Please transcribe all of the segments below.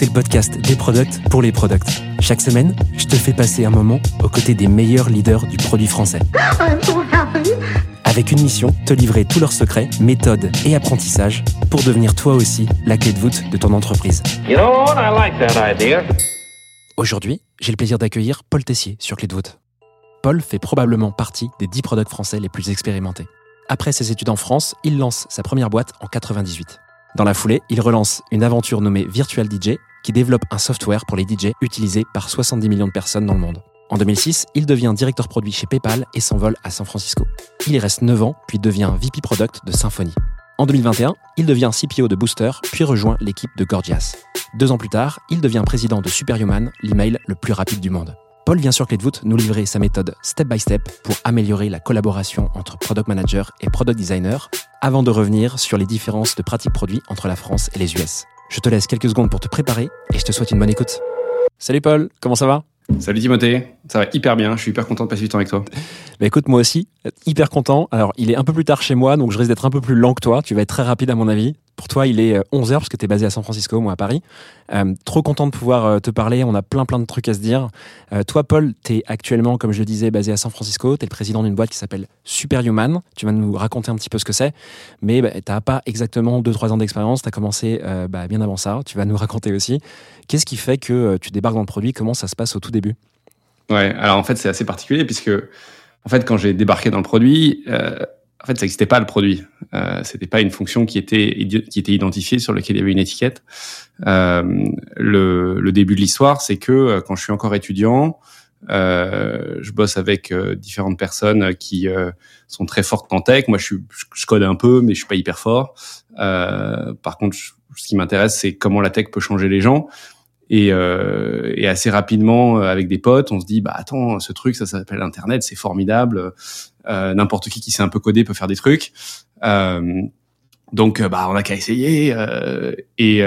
c'est le podcast des products pour les products. Chaque semaine, je te fais passer un moment aux côtés des meilleurs leaders du produit français. Avec une mission, te livrer tous leurs secrets, méthodes et apprentissages pour devenir toi aussi la clé de voûte de ton entreprise. You know like. Aujourd'hui, j'ai le plaisir d'accueillir Paul Tessier sur Clé de voûte. Paul fait probablement partie des 10 products français les plus expérimentés. Après ses études en France, il lance sa première boîte en 98. Dans la foulée, il relance une aventure nommée Virtual DJ qui développe un software pour les DJ utilisé par 70 millions de personnes dans le monde. En 2006, il devient directeur produit chez PayPal et s'envole à San Francisco. Il y reste 9 ans, puis devient VP Product de Symfony. En 2021, il devient CPO de Booster, puis rejoint l'équipe de Gorgias. Deux ans plus tard, il devient président de Superhuman, l'email le plus rapide du monde. Paul vient sur Clé de voûte nous livrer sa méthode step by step pour améliorer la collaboration entre product manager et product designer, avant de revenir sur les différences de pratiques produits entre la France et les US. Je te laisse quelques secondes pour te préparer et je te souhaite une bonne écoute. Salut Paul, comment ça va? Salut Timothée, ça va hyper bien, je suis hyper content de passer du temps avec toi. Bah écoute, moi aussi, hyper content. Alors, il est un peu plus tard chez moi, donc je risque d'être un peu plus lent que toi. Tu vas être très rapide à mon avis. Pour toi, il est 11h parce que tu es basé à San Francisco, moi à Paris. Euh, trop content de pouvoir euh, te parler, on a plein plein de trucs à se dire. Euh, toi, Paul, tu es actuellement, comme je le disais, basé à San Francisco. Tu es le président d'une boîte qui s'appelle Superhuman. Tu vas nous raconter un petit peu ce que c'est. Mais bah, tu n'as pas exactement 2-3 ans d'expérience. Tu as commencé euh, bah, bien avant ça. Tu vas nous raconter aussi. Qu'est-ce qui fait que euh, tu débarques dans le produit? Comment ça se passe au tout début? Ouais, alors en fait c'est assez particulier puisque en fait quand j'ai débarqué dans le produit, euh, en fait ça n'existait pas le produit. Euh, C'était pas une fonction qui était qui était identifiée sur laquelle il y avait une étiquette. Euh, le, le début de l'histoire, c'est que euh, quand je suis encore étudiant, euh, je bosse avec euh, différentes personnes qui euh, sont très fortes en tech. Moi, je, suis, je, code un peu, mais je suis pas hyper fort. Euh, par contre, ce qui m'intéresse, c'est comment la tech peut changer les gens. Et, euh, et assez rapidement, euh, avec des potes, on se dit, bah attends, ce truc, ça s'appelle Internet, c'est formidable. Euh, N'importe qui qui sait un peu coder peut faire des trucs. Euh, donc, euh, bah, on a qu'à essayer. euh, et,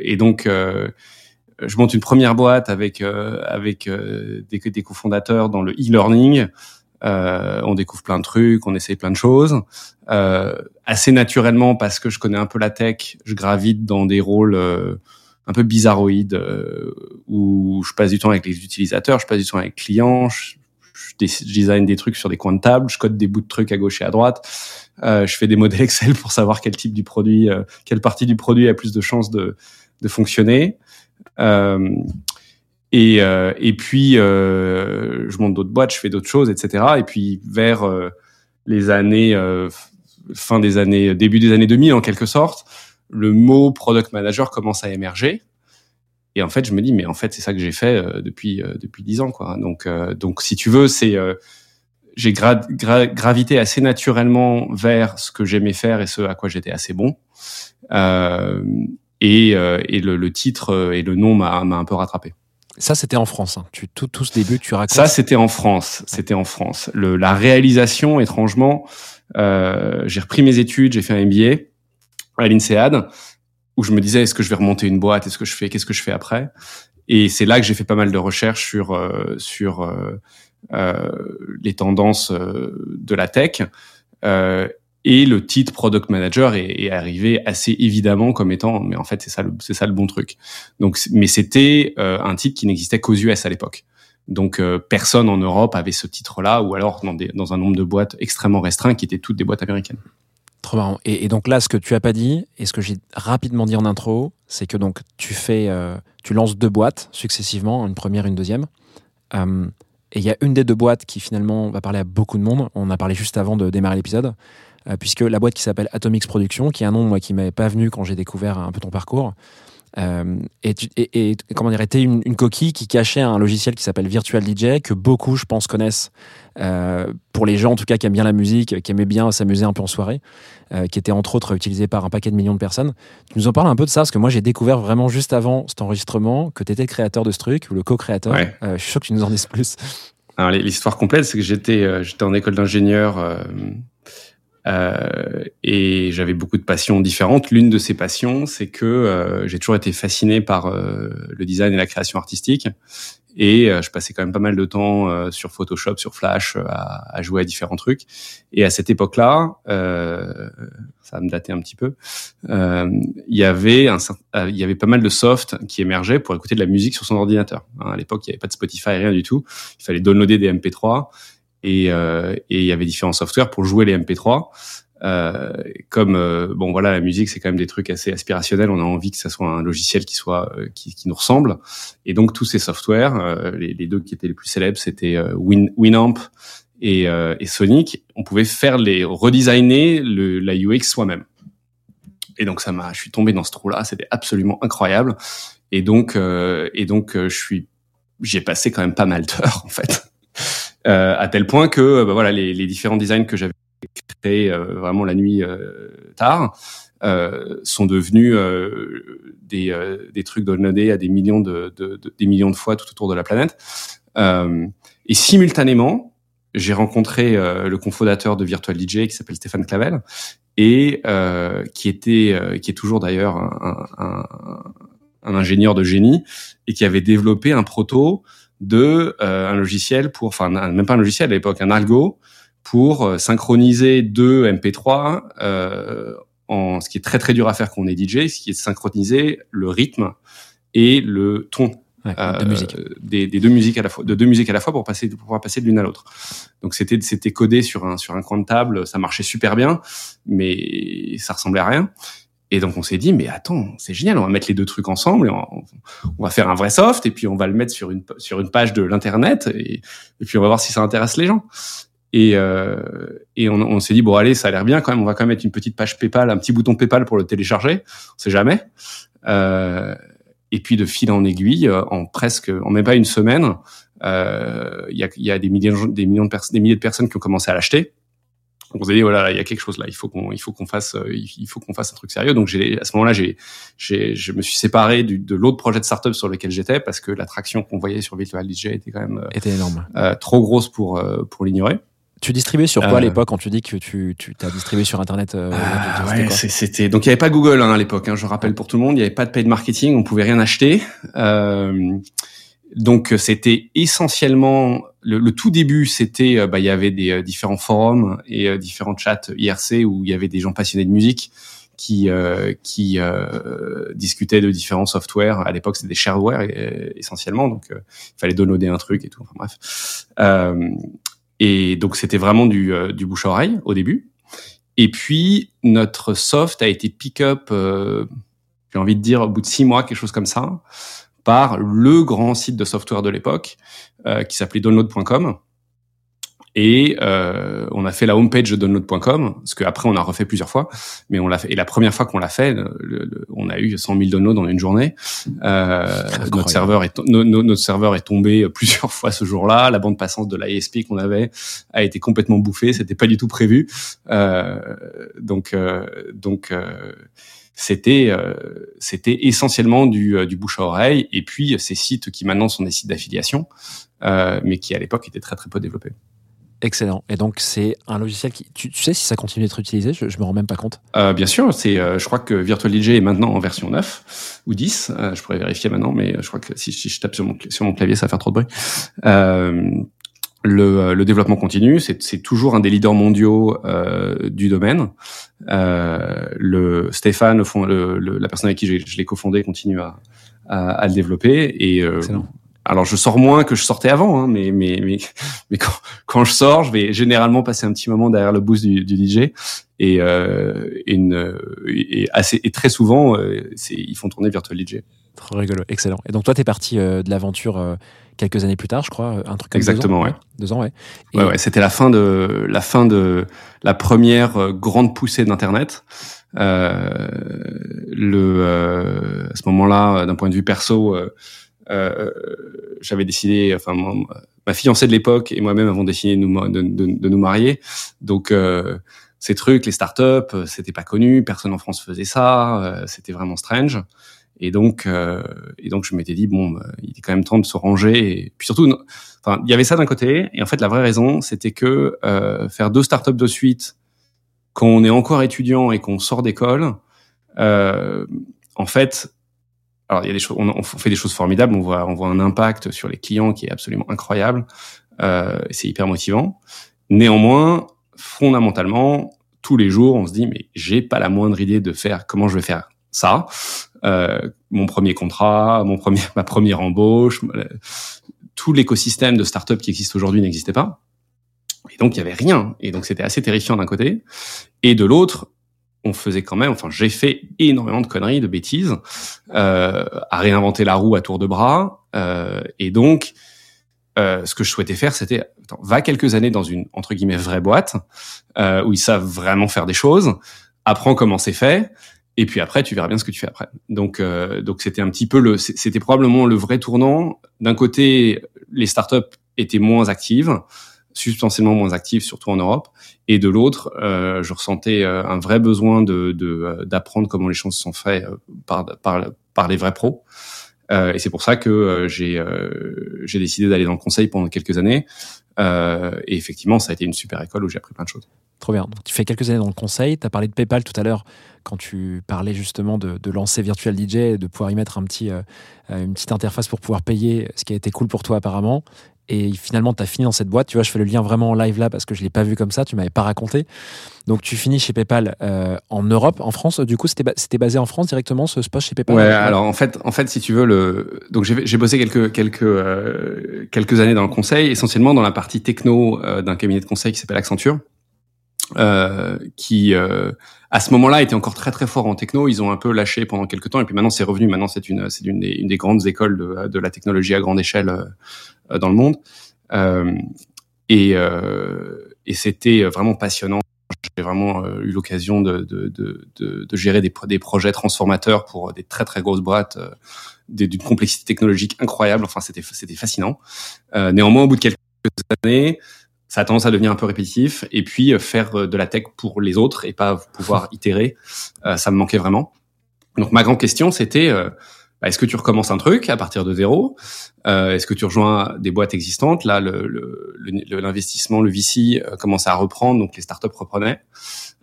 et donc, je monte une première boîte avec avec des, des cofondateurs dans le e-learning. Euh, on découvre plein de trucs, on essaye plein de choses. Euh, assez naturellement, parce que je connais un peu la tech, je gravite dans des rôles un peu bizarroïdes euh, où je passe du temps avec les utilisateurs, je passe du temps avec les clients, je, je design des trucs sur des coins de table, je code des bouts de trucs à gauche et à droite, euh, je fais des modèles Excel pour savoir quel type du produit, euh, quelle partie du produit a plus de chances de, de fonctionner. Et, et puis, je monte d'autres boîtes, je fais d'autres choses, etc. Et puis, vers les années, fin des années, début des années 2000, en quelque sorte, le mot product manager commence à émerger. Et en fait, je me dis, mais en fait, c'est ça que j'ai fait euh, depuis euh, depuis dix ans, quoi. Donc, euh, donc, si tu veux, c'est euh, j'ai gra- gra- gravité assez naturellement vers ce que j'aimais faire et ce à quoi j'étais assez bon. Euh, et, euh, et le, le titre et le nom m'a m'a un peu rattrapé. Ça, c'était en France. hein. Tu, tout, tout ce début, tu racontes. Ça, c'était en France. C'était en France. Le, la réalisation, étrangement, euh, j'ai repris mes études, j'ai fait un MBA à l'INSEAD, où je me disais, est-ce que je vais remonter une boîte? Est-ce que je fais Qu'est-ce que je fais après? Et c'est là que j'ai fait pas mal de recherches sur euh, sur euh, euh, les tendances euh, de la tech. Euh, et le titre product manager est, est arrivé assez évidemment comme étant, mais en fait c'est ça c'est ça le bon truc. Donc, mais c'était un titre qui n'existait qu'aux US à l'époque. Donc euh, personne en Europe avait ce titre-là, ou alors dans, des, dans un nombre de boîtes extrêmement restreint qui étaient toutes des boîtes américaines. Et donc là, ce que tu as pas dit, et ce que j'ai rapidement dit en intro, c'est que donc tu fais, euh, tu lances deux boîtes successivement, une première, une deuxième. Euh, et il y a une des deux boîtes qui finalement va parler à beaucoup de monde. On a parlé juste avant de démarrer l'épisode, euh, puisque la boîte qui s'appelle Atomix Production, qui est un nom moi qui m'avait pas venu quand j'ai découvert un peu ton parcours, euh, et, tu- et, et comment dire, était une, une coquille qui cachait un logiciel qui s'appelle Virtual DJ que beaucoup, je pense, connaissent euh, pour les gens en tout cas qui aiment bien la musique, qui aimaient bien s'amuser un peu en soirée, euh, qui était entre autres utilisé par un paquet de millions de personnes. Tu nous en parles un peu de ça parce que moi j'ai découvert vraiment juste avant cet enregistrement que tu étais le créateur de ce truc ou le co-créateur. Ouais. Je suis sûr que tu nous en dises plus. Alors l'histoire complète, c'est que j'étais j'étais en école d'ingénieur et j'avais beaucoup de passions différentes. L'une de ces passions, c'est que euh, j'ai toujours été fasciné par euh, le design et la création artistique. Et je passais quand même pas mal de temps sur Photoshop, sur Flash, à, jouer à différents trucs. Et à cette époque-là, ça va me dater un petit peu, il y avait il y avait pas mal de soft qui émergeait pour écouter de la musique sur son ordinateur. Hein, à l'époque, il n'y avait pas de Spotify, rien du tout. Il fallait downloader des MP3 et, euh, et il y avait différents softwares pour jouer les MP3. Euh, comme euh, bon voilà la musique c'est quand même des trucs assez aspirationnels. On a envie que ça soit un logiciel qui soit euh, qui, qui, nous ressemble. Et donc tous ces softwares euh, les, les, deux qui étaient les plus célèbres c'était Win, Winamp et, et, Sonic. On pouvait faire les redesigner le, la UX soi-même. Et donc ça m'a je suis tombé dans ce trou là c'était absolument incroyable. Et donc et donc je suis j'ai passé quand même pas mal d'heures en fait euh, à tel point que euh, bah, voilà les, les, différents designs que j'avais créés euh, vraiment la nuit tard sont devenus des, des trucs downloadés à des millions de, de, de, des millions de fois tout autour de la planète. et simultanément, j'ai rencontré le cofondateur de Virtual DJ qui s'appelle Stéphane Clavel et euh, qui était euh, qui est toujours d'ailleurs un, un, un, ingénieur de génie et qui avait développé un proto de euh, un logiciel pour, enfin même pas un logiciel à l'époque, un algo pour euh, synchroniser deux MP3 euh, en ce qui est très très dur à faire quand on est DJ, ce qui est de synchroniser le rythme et le ton euh, des, des, deux musiques à la fois, de deux musiques à la fois pour passer pour pouvoir passer de l'une à l'autre. Donc c'était c'était codé sur un sur un coin de table, ça marchait super bien, mais ça ressemblait à rien. Et donc on s'est dit mais attends c'est génial on va mettre les deux trucs ensemble et on, va faire un vrai soft et puis on va le mettre sur une sur une page de l'internet et, puis on va voir si ça intéresse les gens. Et euh, et on, s'est dit bon allez ça a l'air bien quand même on va quand même mettre une petite page PayPal un petit bouton PayPal pour le télécharger on sait jamais. Euh, et puis de fil en aiguille en presque en même pas une semaine euh, il y a y a des millions des millions de personnes des milliers de personnes qui ont commencé à l'acheter on s'est dit voilà il y a quelque chose là il faut qu'on il faut qu'on fasse euh, il faut qu'on fasse un truc sérieux. Donc j'ai à ce moment-là j'ai j'ai je me suis séparé du, de l'autre projet de startup sur lequel j'étais parce que l'attraction qu'on voyait sur Virtual DJ était quand même euh, était énorme. euh, trop grosse pour euh, pour l'ignorer. Tu distribuais sur quoi euh, à l'époque quand tu dis que tu tu t'as distribué sur internet euh, ah, ouais, c'était donc il y avait pas Google hein, à l'époque hein, je rappelle pour tout le monde il y avait pas de paid marketing on pouvait rien acheter. Euh, donc c'était essentiellement le, le, tout début, c'était euh, bah, il y avait des euh, différents forums et euh, différents chats IRC où il y avait des gens passionnés de musique qui qui discutaient de différents softwares. À l'époque, c'était des shareware essentiellement, donc il fallait downloader un truc et tout. Enfin bref. et donc c'était vraiment du, du bouche à oreille au début. Et puis notre soft a été pick up, j'ai envie de dire au bout de six mois, quelque chose comme ça par le grand site de software de l'époque euh, qui s'appelait download.com. Et euh, on a fait la homepage de download.com, ce qu'après on a refait plusieurs fois, mais on l'a fait. Et la première fois qu'on l'a fait, le, le, on a eu 100 000 downloads en une journée. Euh, notre serveur est no, no, notre serveur est tombé plusieurs fois ce jour-là. La bande passante de l'ISP qu'on avait a été complètement bouffée. C'était pas du tout prévu. Euh, donc euh, donc euh, c'était euh, c'était essentiellement du, euh, du, bouche à oreille et puis ces sites qui maintenant sont des sites d'affiliation, euh, mais qui à l'époque étaient très très peu développés. Excellent. Et donc c'est un logiciel qui, tu, tu, sais si ça continue d'être utilisé? Je, je me rends même pas compte. Euh, bien sûr, c'est, euh, je crois que Virtual DJ est maintenant en version 9 ou 10. Euh, je pourrais vérifier maintenant, mais je crois que si, si, je tape sur mon, sur mon clavier, ça va faire trop de bruit. Le, le, développement continue, c'est toujours un des leaders mondiaux euh, du domaine. Euh, le Stéphane, le, le, la personne avec qui je, l'ai cofondé, continue à, à, à, le développer. Et euh, alors je sors moins que je sortais avant, hein, mais mais mais, mais quand, quand, je sors, je vais généralement passer un petit moment derrière le boost du, du DJ et, euh, et, une, et assez et très souvent, euh, ils font tourner Virtual DJ. Trop rigolo, excellent. Et donc toi, tu es parti euh, de l'aventure euh, quelques années plus tard, je crois, un truc comme exactement, deux ans, ouais. Deux ans, ouais. Et ouais, ouais c'était la fin de la fin de la première euh, grande poussée d'internet. Euh, le euh, à ce moment-là, d'un point de vue perso, j'avais décidé, enfin ma fiancée de l'époque et moi-même avons décidé de nous, de, de, de nous marier. Donc ces trucs, les startups, c'était pas connu, personne en France faisait ça, c'était vraiment strange. Et donc, euh, et donc, je m'étais dit bon, bah, il est quand même temps de se ranger. Et puis surtout, enfin, il y avait ça d'un côté. Et en fait, la vraie raison, c'était que euh, faire deux startups de suite quand on est encore étudiant et qu'on sort d'école, euh, en fait, alors il y a des choses, on, on, fait des choses formidables. On voit, on voit un impact sur les clients qui est absolument incroyable. Euh, c'est hyper motivant. Néanmoins, fondamentalement, tous les jours, on se dit mais j'ai pas la moindre idée de faire comment je vais faire ça. Euh, mon premier contrat, mon premier, ma première embauche, euh, tout l'écosystème de start-up qui existe aujourd'hui n'existait pas. Et donc il y avait rien. Et donc c'était assez terrifiant d'un côté. Et de l'autre, on faisait quand même, enfin j'ai fait énormément de conneries, de bêtises, euh, à réinventer la roue à tour de bras. Euh, et donc euh, ce que je souhaitais faire, c'était va quelques années dans une entre guillemets vraie boîte euh, où ils savent vraiment faire des choses, apprends comment c'est fait, et puis après tu verras bien ce que tu fais après. Donc euh, donc c'était un petit peu le c'était probablement le vrai tournant. D'un côté, les startups étaient moins actives, substantiellement moins actives, surtout en Europe, et de l'autre, euh, je ressentais euh, un vrai besoin de d'apprendre comment les choses sont faites par par par les vrais pros. Euh, et c'est pour ça que euh, j'ai euh, j'ai décidé d'aller dans le conseil pendant quelques années. et effectivement, ça a été une super école où j'ai appris plein de choses. Trop bien. Tu fais quelques années dans le conseil. Tu as parlé de PayPal tout à l'heure quand tu parlais justement de, lancer Virtual DJ et de pouvoir y mettre une petite interface pour pouvoir payer, ce qui a été cool pour toi apparemment et finalement tu as fini dans cette boîte. Tu vois, je fais le lien vraiment en live là parce que je l'ai pas vu comme ça, tu m'avais pas raconté. Donc tu finis chez PayPal euh, en Europe, en France. Du coup, c'était basé en France directement ce poste chez PayPal? Ouais, alors en fait, en fait, si tu veux le, donc j'ai bossé quelques quelques euh, quelques années dans le conseil, essentiellement dans la partie techno euh, d'un cabinet de conseil qui s'appelle Accenture. Euh, qui euh, à ce moment-là était encore très très fort en techno. Ils ont un peu lâché pendant quelques temps et puis maintenant c'est revenu. Maintenant c'est une c'est une, une, des grandes écoles de, de la technologie à grande échelle euh, dans le monde. Euh, et, euh, et c'était vraiment passionnant. J'ai vraiment eu l'occasion de, de, de, de, gérer des, des projets transformateurs pour des très très grosses boîtes d'une complexité technologique incroyable. Enfin, c'était c'était fascinant. néanmoins, au bout de quelques années, ça a tendance à devenir un peu répétitif. Et puis faire de la tech pour les autres et pas pouvoir itérer, ça me manquait vraiment. Donc ma grande question, c'était bah, est-ce que tu recommences un truc à partir de zéro? Euh, Est-ce que tu rejoins des boîtes existantes? Là, l'investissement, le, le, le, VC euh, commençait à reprendre, donc les startups reprenaient.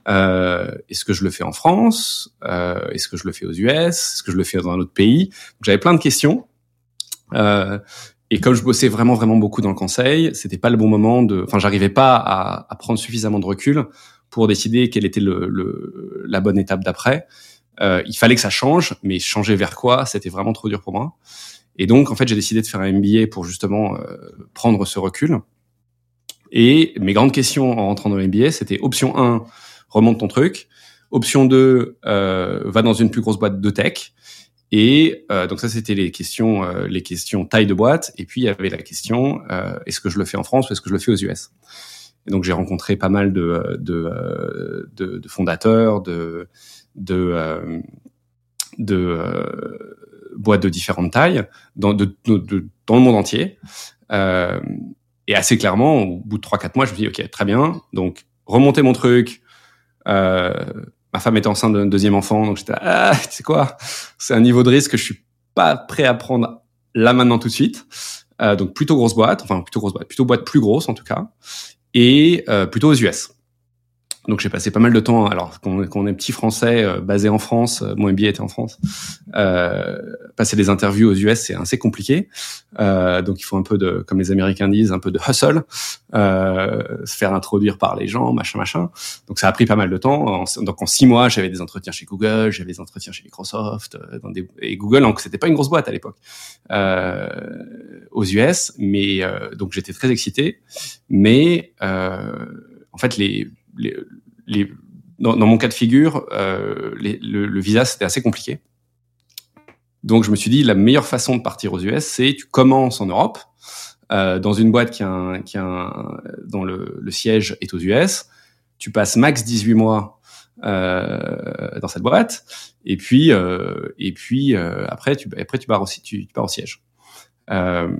Euh, est-ce que je le fais en France? Euh, Est-ce que je le fais aux US Est-ce que je le fais dans un autre pays? J'avais plein de questions. Euh, et comme je bossais vraiment vraiment beaucoup dans le conseil, c'était pas le bon moment de. Enfin, j'arrivais pas à, à, prendre suffisamment de recul pour décider quelle était le, le la bonne étape d'après. Euh, il fallait que ça change, mais changer vers quoi, c'était vraiment trop dur pour moi. Et donc, en fait, j'ai décidé de faire un MBA pour justement euh, prendre ce recul. Et mes grandes questions en rentrant dans le MBA, c'était option 1, remonte ton truc. Option 2, euh, va dans une plus grosse boîte de tech. Et euh, donc ça, c'était les questions, euh, les questions taille de boîte. Et puis il y avait la question euh, est-ce que je le fais en France ou est-ce que je le fais aux US Et donc j'ai rencontré pas mal de, de, de, de fondateurs, de de, euh, de euh, boîtes de différentes tailles dans, de, dans le monde entier. Euh, et assez clairement, au bout de 3-4 mois, je me dis, OK, très bien. Donc, remonter mon truc. Euh, ma femme était enceinte d'un deuxième enfant. Donc, j'étais, ah, tu sais quoi? C'est un niveau de risque que je suis pas prêt à prendre là maintenant tout de suite. Euh, donc, plutôt grosse boîte. Enfin, plutôt grosse boîte. Plutôt boîte plus grosse, en tout cas. Et euh, plutôt aux US. Donc j'ai passé pas mal de temps, alors qu'on on est petit français euh, basé en France, euh, mon MBA était en France, euh, passer des interviews aux US c'est assez compliqué, euh, donc il faut un peu de, comme les Américains disent, un peu de hustle, euh, se faire introduire par les gens, machin machin. Donc ça a pris pas mal de temps. donc en six mois j'avais des entretiens chez Google, j'avais des entretiens chez Microsoft, euh, dans des, et Google donc c'était pas une grosse boîte à l'époque aux US, mais donc j'étais très excité, mais en fait les les, les, dans, dans, mon cas de figure, euh, les, le, le, visa c'était assez compliqué. Donc je me suis dit la meilleure façon de partir aux US, c'est tu commences en Europe euh, dans une boîte qui a, un, qui a un, dont le, le, siège est aux US. Tu passes max 18 mois euh, dans cette boîte et puis euh, et puis euh, après tu après tu pars aussi tu, tu pars au siège. Euh,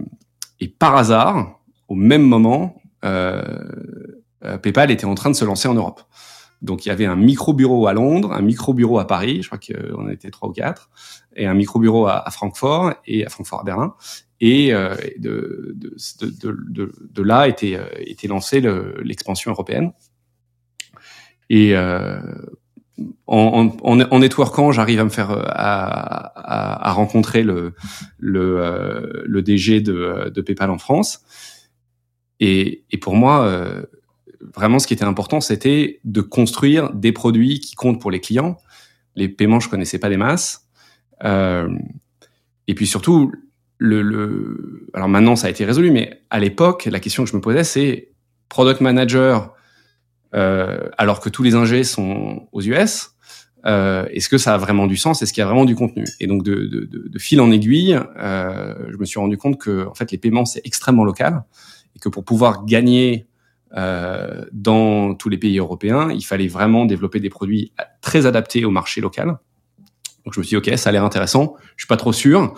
et par hasard, au même moment, PayPal était en train de se lancer en Europe. Donc il y avait un micro-bureau à Londres, un micro-bureau à Paris, je crois qu'on était trois ou quatre, et un micro-bureau à, à, Francfort et à Francfort à Berlin. Et euh, de, de, de, de, là était, euh, était lancée l'expansion européenne. Et euh, en, en, en networkant, j'arrive à me faire à, à, à rencontrer le le, euh, le DG de, PayPal en France. Et, et pour moi, euh, vraiment, ce qui était important, c'était de construire des produits qui comptent pour les clients. Les paiements, je connaissais pas des masses. Euh, et puis surtout, le, le, alors maintenant, ça a été résolu, mais à l'époque, la question que je me posais, c'est product manager, euh, alors que tous les ingés sont aux US. Euh, est-ce que ça a vraiment du sens? Est-ce qu'il y a vraiment du contenu? Et donc de, de, de, de fil en aiguille, euh, je me suis rendu compte que en fait les paiements c'est extrêmement local et que pour pouvoir gagner dans tous les pays européens, il fallait vraiment développer des produits très adaptés au marché local. Donc je me suis dit, ok, ça a l'air intéressant. Je suis pas trop sûr,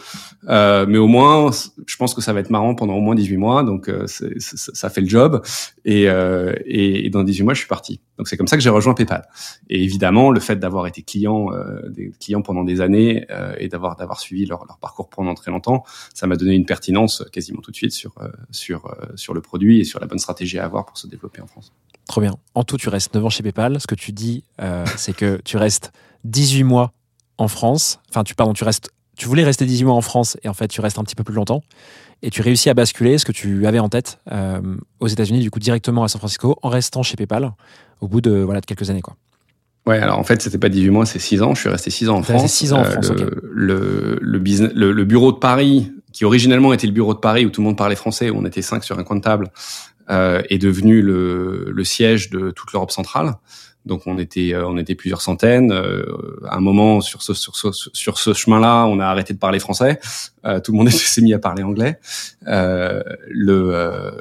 euh, mais au moins, je pense que ça va être marrant pendant au moins 18 mois. Donc euh, ça fait le job. Et, euh, et, et, dans 18 mois, je suis parti. Donc c'est comme ça que j'ai rejoint PayPal. Et évidemment, le fait d'avoir été client, euh, des clients pendant des années euh, et d'avoir d'avoir suivi leur, leur, parcours pendant très longtemps, ça m'a donné une pertinence quasiment tout de suite sur euh, sur sur le produit et sur la bonne stratégie à avoir pour se développer en France. Trop bien. En tout, tu restes 9 ans chez PayPal. Ce que tu dis, c'est que tu restes 18 mois en France. Enfin, tu, pardon, tu restes, tu voulais rester 18 mois en France et en fait, tu restes un petit peu plus longtemps. Et tu réussis à basculer ce que tu avais en tête euh, aux États-Unis, du coup, directement à San Francisco, en restant chez PayPal au bout de, voilà, de quelques années, quoi. Ouais, alors en fait, c'était pas 18 mois, c'est 6 ans. Je suis resté 6 ans en France. 6 ans en France, euh, le, okay. le, le, business, le, le, bureau de Paris, qui originellement était le bureau de Paris où tout le monde parlait français, où on était 5 sur un coin de table, euh, est devenu le, le siège de toute l'Europe centrale. Donc on était on était plusieurs centaines. Euh, à un moment sur ce sur ce sur ce chemin-là, on a arrêté de parler français. Euh, tout le monde s'est mis à parler anglais. Euh, le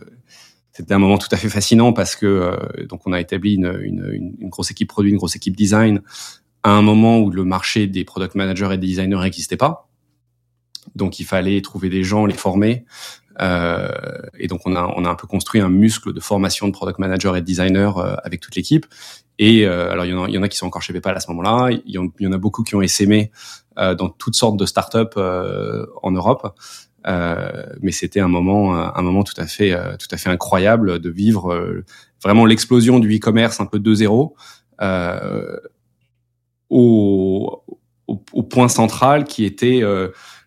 c'était un moment tout à fait fascinant parce que donc on a établi une, une, une, grosse équipe produit, une grosse équipe design à un moment où le marché des product managers et des designers n'existait pas. Donc il fallait trouver des gens, les former, euh, et donc on a on a un peu construit un muscle de formation de product manager et de designer euh, avec toute l'équipe. Et euh, alors il y en a il y en a qui sont encore chez PayPal à ce moment-là. Il y, en, a beaucoup qui ont essaimé dans toutes sortes de startups en Europe. mais c'était un moment un moment tout à fait tout à fait incroyable de vivre vraiment l'explosion du e-commerce un peu 2.0 au, au, au, point central qui était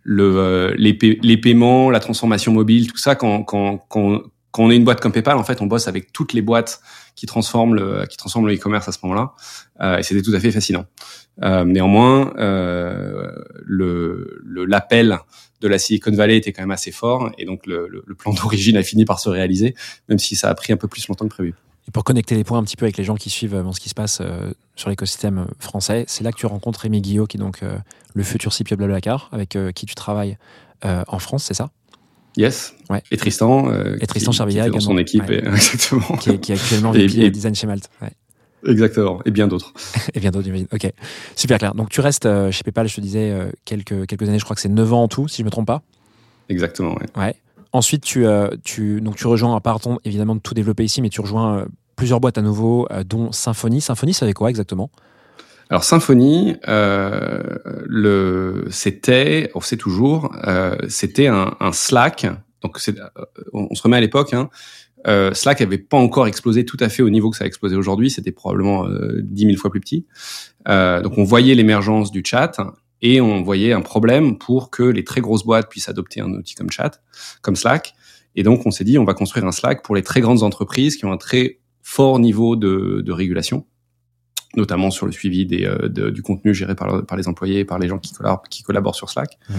le, euh, les, les, paiements, la transformation mobile, tout ça, quand, quand, quand, quand on est une boîte comme PayPal, en fait, on bosse avec toutes les boîtes qui transforment le, qui transforment le e-commerce à ce moment-là, euh, et c'était tout à fait fascinant. Euh, néanmoins, euh, le l'appel de la Silicon Valley était quand même assez fort, et donc le, le, le plan d'origine a fini par se réaliser, même si ça a pris un peu plus longtemps que prévu. Et pour connecter les points un petit peu avec les gens qui suivent euh, ce qui se passe euh, sur l'écosystème euh, français, c'est là que tu rencontres Rémi Guillot, qui est donc euh, le futur CPO Blablacar, avec qui tu travailles en France, c'est ça? Yes. Ouais. Et Tristan. et Tristan Charbilla, dans son équipe, ouais. et, exactement. Qui est, qui est actuellement VP et, Design chez Malte. Ouais. Exactement. Et bien d'autres. et bien d'autres, j'imagine. Ok. Super clair. Donc tu restes chez PayPal, je te disais, quelques, quelques années, je crois que c'est 9 ans en tout, si je ne me trompe pas. Exactement, ouais. Ouais. Ensuite, tu, tu, donc, tu rejoins, pardon, évidemment, de tout développer ici, mais tu rejoins plusieurs boîtes à nouveau, euh, dont Symfony. Symfony, ça avait quoi exactement? Alors Symfony, euh, c'était, on sait toujours, euh, c'était un, Slack. Donc on, se remet à l'époque. Hein, euh, Slack avait pas encore explosé tout à fait au niveau que ça a explosé aujourd'hui. C'était probablement euh, 10 000 fois plus petit. Euh, donc on voyait l'émergence du chat et on voyait un problème pour que les très grosses boîtes puissent adopter un outil comme chat, comme Slack. Et donc on s'est dit on va construire un Slack pour les très grandes entreprises qui ont un très fort niveau de, de régulation notamment sur le suivi des, euh, de, du contenu géré par, par les employés, par les gens qui collaborent, qui collaborent sur Slack. Mmh.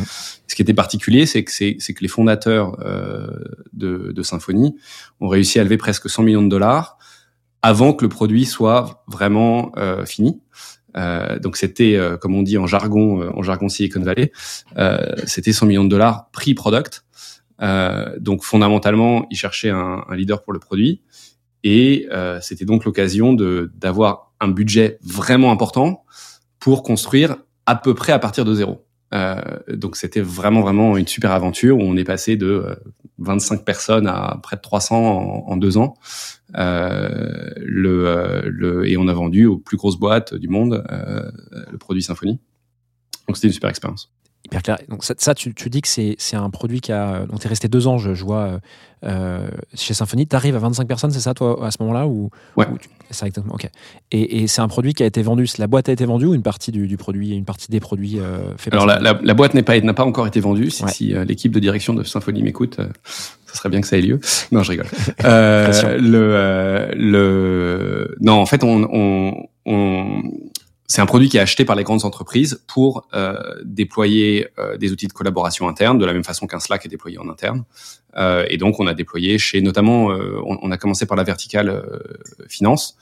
Ce qui était particulier, c'est que, c'est, que les fondateurs euh, de, de Symfony ont réussi à lever presque 100 millions de dollars avant que le produit soit vraiment euh, fini. Euh, donc c'était, euh, comme on dit en jargon, euh, en jargon Silicon Valley, c'était 100 millions de dollars prix-product. donc fondamentalement, ils cherchaient un, un, leader pour le produit. Et c'était donc l'occasion de, d'avoir un budget vraiment important pour construire à peu près à partir de zéro. Euh, donc c'était vraiment vraiment une super aventure où on est passé de euh, 25 personnes à près de 300 en, en deux ans. Euh, le, euh, le, et on a vendu aux plus grosses boîtes du monde euh, le produit Symfony. Donc c'était une super expérience. Hyper clair. Donc ça, ça tu, tu, dis que c'est un produit qui a... Donc tu es resté deux ans, je, je vois, euh, chez Symfony. Tu arrives à 25 personnes, c'est ça, toi, à ce moment-là ou, Ouais. ou tu- C'est exactement, ok. Et, et c'est un produit qui a été vendu, la boîte a été vendue ou une partie du, du produit, une partie des produits euh, fait Alors la, Symfony la, la boîte n'est pas n'a pas encore été vendue. Si, Ouais. si, euh, l'équipe de direction de Symfony m'écoute, euh, ça serait bien que ça ait lieu. Non, je rigole. Euh, le, euh, le non, en fait, on, on, on c'est un produit qui est acheté par les grandes entreprises pour euh, déployer euh, des outils de collaboration interne, de la même façon qu'un Slack est déployé en interne. Euh, et donc, on a déployé chez, notamment, on, on a commencé par la verticale finance.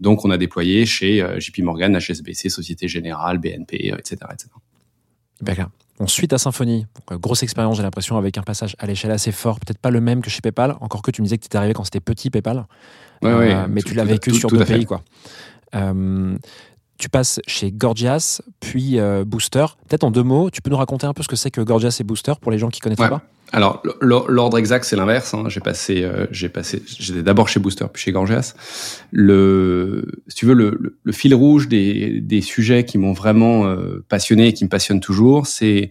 Donc, on a déployé chez JP Morgan, HSBC, Société Générale, BNP, etc., etc. Hyper clair. Bon, suite à Symfony, donc, grosse expérience, j'ai l'impression, avec un passage à l'échelle assez fort, peut-être pas le même que chez PayPal, encore que tu me disais que tu étais arrivé quand c'était petit PayPal, Ouais, ouais, mais tout- tu l'as vécu tout- sur tout deux pays. Quoi. Euh, tu passes chez Gorgias, puis euh, Booster. Peut-être en deux mots, tu peux nous raconter un peu ce que c'est que Gorgias et Booster pour les gens qui connaissent Ouais. pas? Alors l'ordre exact c'est l'inverse. Hein. J'ai passé, euh, j'ai passé, j'étais d'abord chez Booster puis chez Gorgias. Le, si tu veux, le, le- le fil rouge des, des sujets qui m'ont vraiment euh, passionné et qui me passionnent toujours, c'est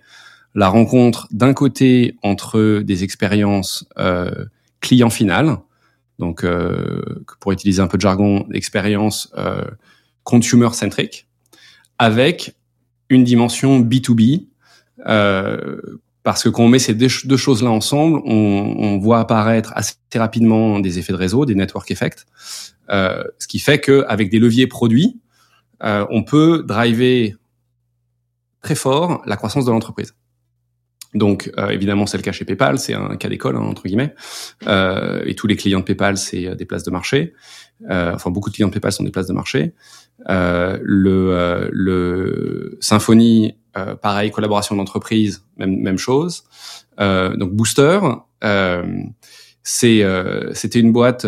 la rencontre d'un côté entre des expériences euh, client final, donc pour utiliser un peu de jargon, expérience euh, consumer centric, avec une dimension B2B. Euh, parce que quand on met ces deux, deux choses-là ensemble, on, on voit apparaître assez rapidement des effets de réseau, des network effects, euh, ce qui fait qu'avec des leviers produits, euh, on peut driver très fort la croissance de l'entreprise. Donc, euh, évidemment, c'est le cas chez PayPal, c'est un cas d'école, hein, entre guillemets. Euh, et tous les clients de PayPal, c'est euh, des places de marché. Euh, enfin, beaucoup de clients de PayPal sont des places de marché. Euh, le, euh, le Symfony, euh, pareil, collaboration d'entreprise, même, même chose. Donc, Booster, c'est, euh, c'était une boîte,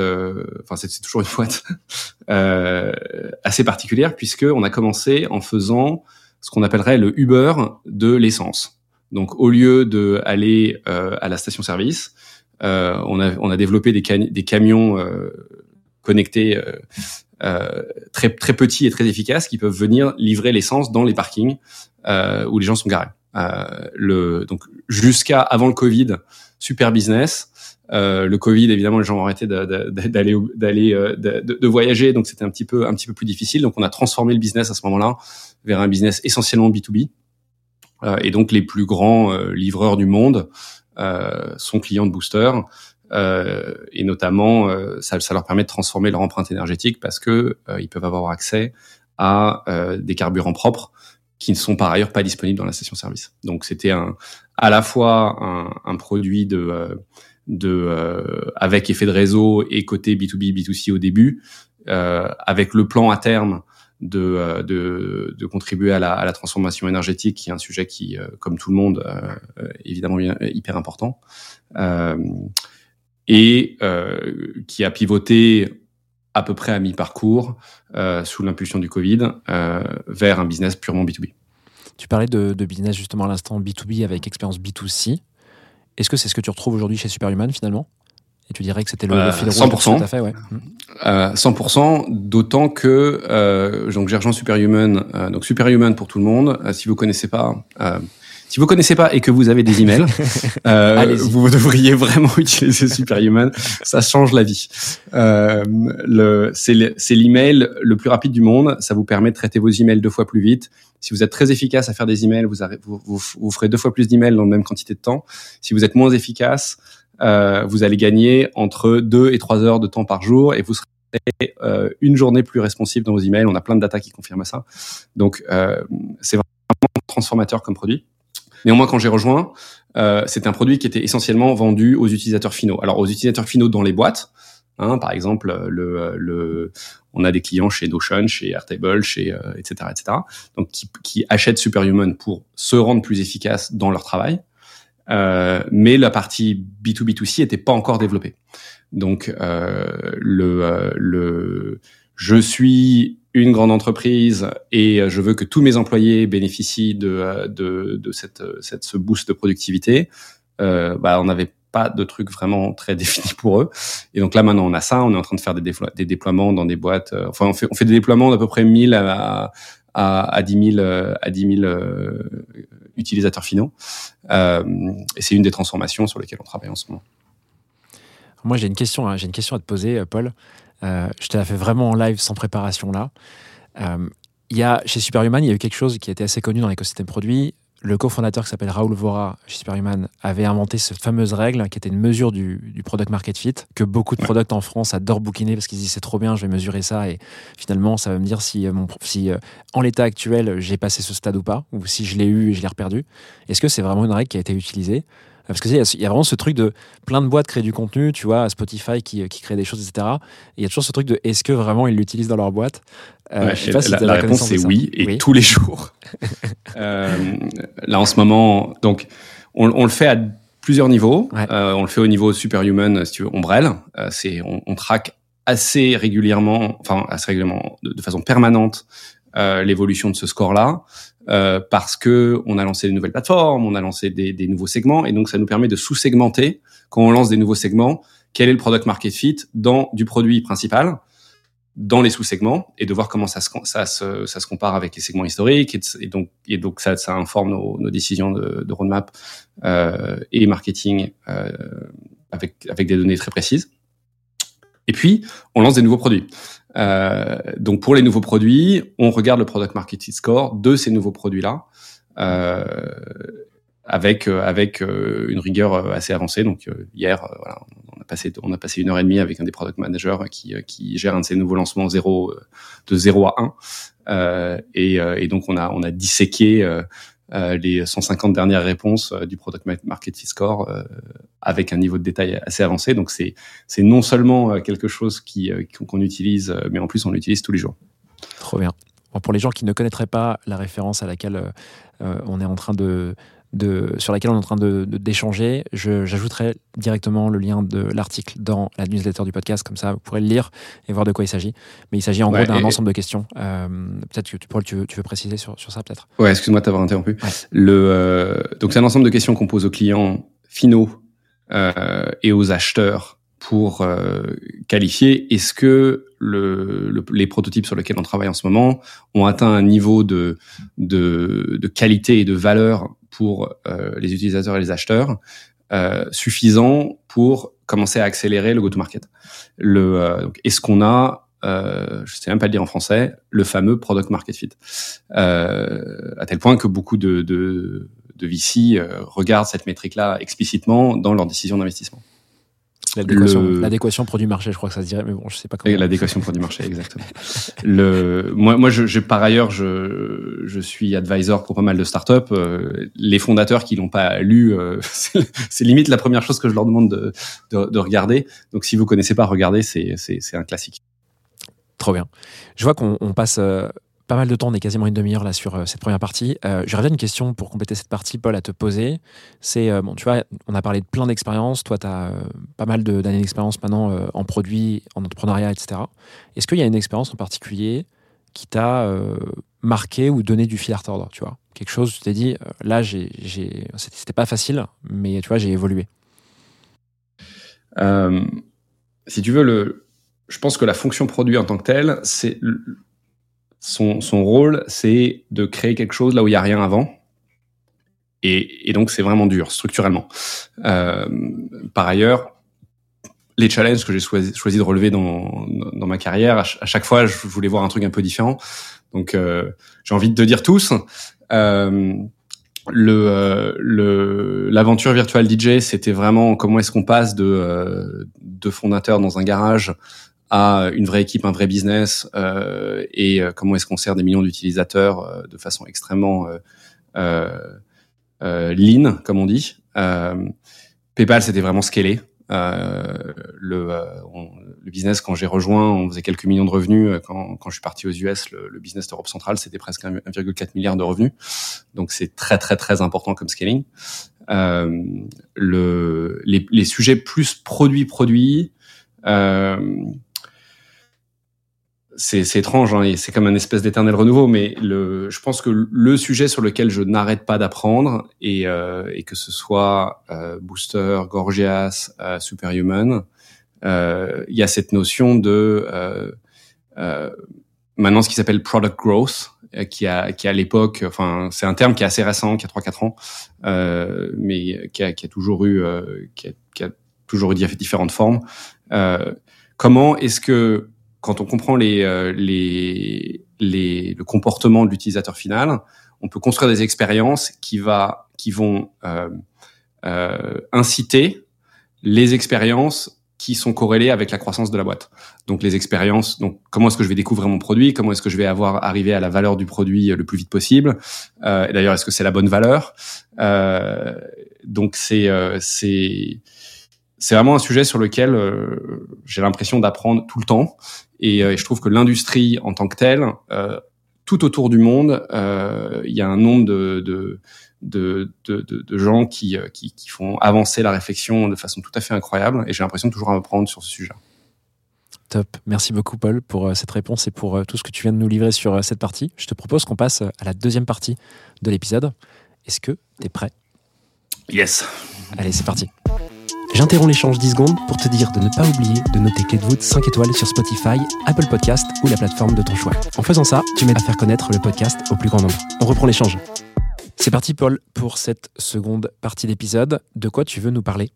enfin, c'est toujours une boîte euh, assez particulière puisque on a commencé en faisant ce qu'on appellerait le Uber de l'essence. Donc, au lieu de aller à la station-service, euh, on, a, on a développé des, des camions connectés euh, très, très petits et très efficaces qui peuvent venir livrer l'essence dans les parkings euh, où les gens sont garés. Euh, le, donc, jusqu'à avant le Covid, super business. Euh, le Covid, évidemment, les gens ont arrêté d'aller d'aller euh, de, de- voyager, donc c'était un petit peu un petit peu plus difficile. Donc, on a transformé le business à ce moment-là vers un business essentiellement B2B. Euh, et donc, les plus grands livreurs du monde sont clients de Booster. Euh, et notamment, euh, ça, ça leur permet de transformer leur empreinte énergétique parce que euh, ils peuvent avoir accès à des carburants propres qui ne sont par ailleurs pas disponibles dans la station-service. Donc, c'était un, à la fois un, un produit de, de euh, avec effet de réseau et côté B2B, B2C au début, euh, avec le plan à terme de, de, de contribuer à la, à la transformation énergétique, qui est un sujet qui, comme tout le monde, euh, évidemment hyper important, et euh, qui a pivoté à peu près à mi-parcours euh, sous l'impulsion du Covid euh, vers un business purement B2B. Tu parlais de, de business justement à l'instant B2B avec expérience B2C. Est-ce que c'est ce que tu retrouves aujourd'hui chez Superhuman finalement? Et tu dirais que c'était le, Euh, fil rouge 100%. de ce que t'as fait, ouais. Euh, 100%, d'autant que euh, donc j'ai rejoint Superhuman. Donc Superhuman pour tout le monde. Si vous connaissez pas, si vous connaissez pas et que vous avez des emails, euh, vous devriez vraiment utiliser Superhuman. Ça change la vie. Euh, le, c'est le- c'est l'email le plus rapide du monde. Ça vous permet de traiter vos emails deux fois plus vite. Si vous êtes très efficace à faire des emails, vous, vous, vous ferez deux fois plus d'emails dans la même quantité de temps. Si vous êtes moins efficace, euh, vous allez gagner entre deux et trois heures de temps par jour et vous serez euh, une journée plus responsive dans vos emails. On a plein de data qui confirment ça. Donc, euh, c'est vraiment transformateur comme produit. Néanmoins, quand j'ai rejoint, euh, c'était un produit qui était essentiellement vendu aux utilisateurs finaux. Alors, aux utilisateurs finaux dans les boîtes, hein, par exemple, le, le, on a des clients chez Notion, chez Airtable, chez euh, etc., etc. Donc, qui, qui achètent Superhuman pour se rendre plus efficaces dans leur travail. Euh, mais la partie B2B2C était pas encore développée. Donc euh, le, euh, le je suis une grande entreprise et je veux que tous mes employés bénéficient de, euh, de, de cette, cette, ce boost de productivité. Euh, bah, on n'avait pas de trucs vraiment très définis pour eux. Et donc là maintenant on a ça, on est en train de faire des, des déploiements dans des boîtes. euh, enfin on fait on fait des déploiements d'à peu près 1000 à à, à 10 000 euh, à 10 000 euh, utilisateurs finaux. Euh, et c'est une des transformations sur lesquelles on travaille en ce moment. Moi, j'ai une question, hein, j'ai une question à te poser, euh, Paul. Euh, je te la fais vraiment en live, sans préparation là. Euh, il y a, chez Superhuman, il y a eu quelque chose qui a été assez connu dans l'écosystème produit. Le cofondateur qui s'appelle Raoul Vora chez Superhuman avait inventé cette fameuse règle qui était une mesure du, du product market fit que beaucoup de products en France adorent bouquiner parce qu'ils se disent c'est trop bien, je vais mesurer ça et finalement ça va me dire si, euh, mon, si en l'état actuel j'ai passé ce stade ou pas ou si je l'ai eu et je l'ai reperdu. Est-ce que c'est vraiment une règle qui a été utilisée? Parce que il y a- il y a vraiment ce truc de plein de boîtes créent du contenu, tu vois, Spotify qui, qui crée des choses, etc. Et il y a toujours ce truc de est-ce que vraiment ils l'utilisent dans leur boîte? Euh, Ouais, je sais pas si la, réponse c'est oui et Oui. tous les jours. Euh, là en ce moment, donc on, on le fait à plusieurs niveaux. Ouais. Euh, on le fait au niveau superhuman, si tu veux, ombrelle. Euh, c'est on, on traque assez régulièrement, enfin assez régulièrement, de, de façon permanente, euh, l'évolution de ce score-là. Euh, parce que on a lancé de nouvelles plateformes, on a lancé des, des nouveaux segments, et donc ça nous permet de sous-segmenter quand on lance des nouveaux segments, quel est le product market fit dans du produit principal, dans les sous-segments, et de voir comment ça se, ça se, ça se compare avec les segments historiques, et, et donc, et donc ça, ça informe nos, nos décisions de, de roadmap euh, et marketing euh, avec, avec des données très précises. Et puis, on lance des nouveaux produits. Euh, donc, pour les nouveaux produits, on regarde le product market score de ces nouveaux produits-là, euh, avec euh, avec euh, une rigueur assez avancée. Donc, hier, voilà, on a passé on a passé une heure et demie avec un des product managers qui qui gère un de ces nouveaux lancements zéro, euh, de 0 à 1. Euh, et, et donc, on a on a disséqué les 150 dernières réponses euh, du product ma- market score euh, avec un niveau de détail assez avancé. Donc, c'est c'est non seulement euh, quelque chose qui euh, qu'on utilise, euh, mais en plus on l'utilise tous les jours. Trop bien. Pour les gens qui ne connaîtraient pas la référence à laquelle euh, euh, on est en train de, de, sur laquelle on est en train de, de- d'échanger, je- j'ajouterai directement le lien de l'article dans la newsletter du podcast, comme ça vous pourrez le lire et voir de quoi il s'agit. Mais il s'agit en Ouais, gros d'un ensemble de questions. Euh, peut-être que tu, Paul, tu veux, tu veux préciser sur, sur ça, peut-être? Ouais, excuse-moi de t'avoir interrompu. Ouais. Le, euh, donc c'est un ensemble de questions qu'on pose aux clients finaux euh, et aux acheteurs pour euh, qualifier est-ce que le, le- les prototypes sur lesquels on travaille en ce moment ont atteint un niveau de, de, de qualité et de valeur pour euh, les utilisateurs et les acheteurs euh, suffisant pour commencer à accélérer le go-to-market? Le, euh, est-ce qu'on a, euh, je sais même pas le dire en français, le fameux product market fit? Euh, à tel point que beaucoup de, de, de VC euh, regardent cette métrique-là explicitement dans leur décision d'investissement. L'adéquation, Le- produit-marché, je crois que ça se dirait, mais bon, je sais pas comment. L'adéquation produit marché, exactement. Le, moi, moi, je, je- par ailleurs, je, je suis advisor pour pas mal de startups. Euh, les fondateurs qui l'ont pas lu, euh, c'est limite la première chose que je leur demande de, de, de regarder. Donc, si vous connaissez pas, regardez, c'est un classique. Trop bien. Je vois qu'on on passe euh, pas mal de temps, on est quasiment une demi-heure là sur euh, cette première partie. Euh, J'aurais bien une question pour compléter cette partie, Paul, à te poser. C'est, euh, bon, tu vois, on a parlé de plein d'expériences. Toi, tu as pas mal d'années d'expérience maintenant euh, en produit, en entrepreneuriat, etc. Est-ce qu'il y a une expérience en particulier qui t'a euh, marqué ou donné du fil à retordre, tu vois? Quelque chose, tu t'es dit, euh, là, j'ai, c'était pas facile, mais tu vois, j'ai évolué. Euh, si tu veux, le, je pense que la fonction produit en tant que telle, c'est son, son rôle, c'est de créer quelque chose là où il y a rien avant. Et, et donc, c'est vraiment dur structurellement. Euh, par ailleurs, les challenges que j'ai choisi, choisi de relever dans, dans ma carrière, à, ch- à chaque fois, je voulais voir un truc un peu différent. Donc, euh, j'ai envie de te dire tous. Euh, le euh, le l'aventure virtual DJ c'était vraiment comment est-ce qu'on passe de euh, de fondateur dans un garage à une vraie équipe un vrai business euh, et euh, comment est-ce qu'on sert des millions d'utilisateurs euh, de façon extrêmement euh, euh, lean comme on dit. PayPal c'était vraiment scalé. Le, le business quand j'ai rejoint on faisait quelques millions de revenus. Quand, quand je suis parti aux US le, le business d'Europe centrale c'était presque 1 1,4 milliard de revenus. Donc c'est très très très important comme scaling. Le, les, les sujets plus produits produits, euh, c'est étrange, hein, et c'est comme un espèce d'éternel renouveau, mais le, je pense que le sujet sur lequel je n'arrête pas d'apprendre, et, euh, et que ce soit euh, Booster, Gorgias, euh, Superhuman, euh, il y a cette notion de euh, euh, maintenant ce qui s'appelle product growth, qui a qui à l'époque, enfin c'est un terme qui est assez récent, qui a 3-4 ans, mais qui a, qui a toujours eu qui, a, qui a toujours eu différentes formes. Comment est-ce que quand on comprend les, euh, les, les, le comportement de l'utilisateur final, on peut construire des expériences qui, va, qui vont euh, euh, inciter les expériences qui sont corrélées avec la croissance de la boîte. Donc les expériences, donc comment est-ce que je vais découvrir mon produit, comment est-ce que je vais avoir arrivé à la valeur du produit le plus vite possible. Euh, et d'ailleurs, est-ce que c'est la bonne valeur? Euh, Donc c'est c'est c'est vraiment un sujet sur lequel euh, j'ai l'impression d'apprendre tout le temps. Et, euh, et, je trouve que l'industrie en tant que telle, euh, tout autour du monde, euh, il y a un nombre de, de, de, de, de gens qui, qui, qui, font avancer la réflexion de façon tout à fait incroyable. Et j'ai l'impression de toujours apprendre sur ce sujet. Top. Merci beaucoup, Paul, pour cette réponse et pour tout ce que tu viens de nous livrer sur cette partie. Je te propose qu'on passe à la deuxième partie de l'épisode. Est-ce que tu es prêt? Yes. Allez, c'est parti. J'interromps l'échange 10 secondes pour te dire de ne pas oublier de noter Clé de voûte 5 étoiles sur Spotify, Apple Podcast ou la plateforme de ton choix. En faisant ça, tu m'aides à faire connaître le podcast au plus grand nombre. On reprend l'échange. C'est parti Paul pour cette seconde partie d'épisode. De quoi tu veux nous parler?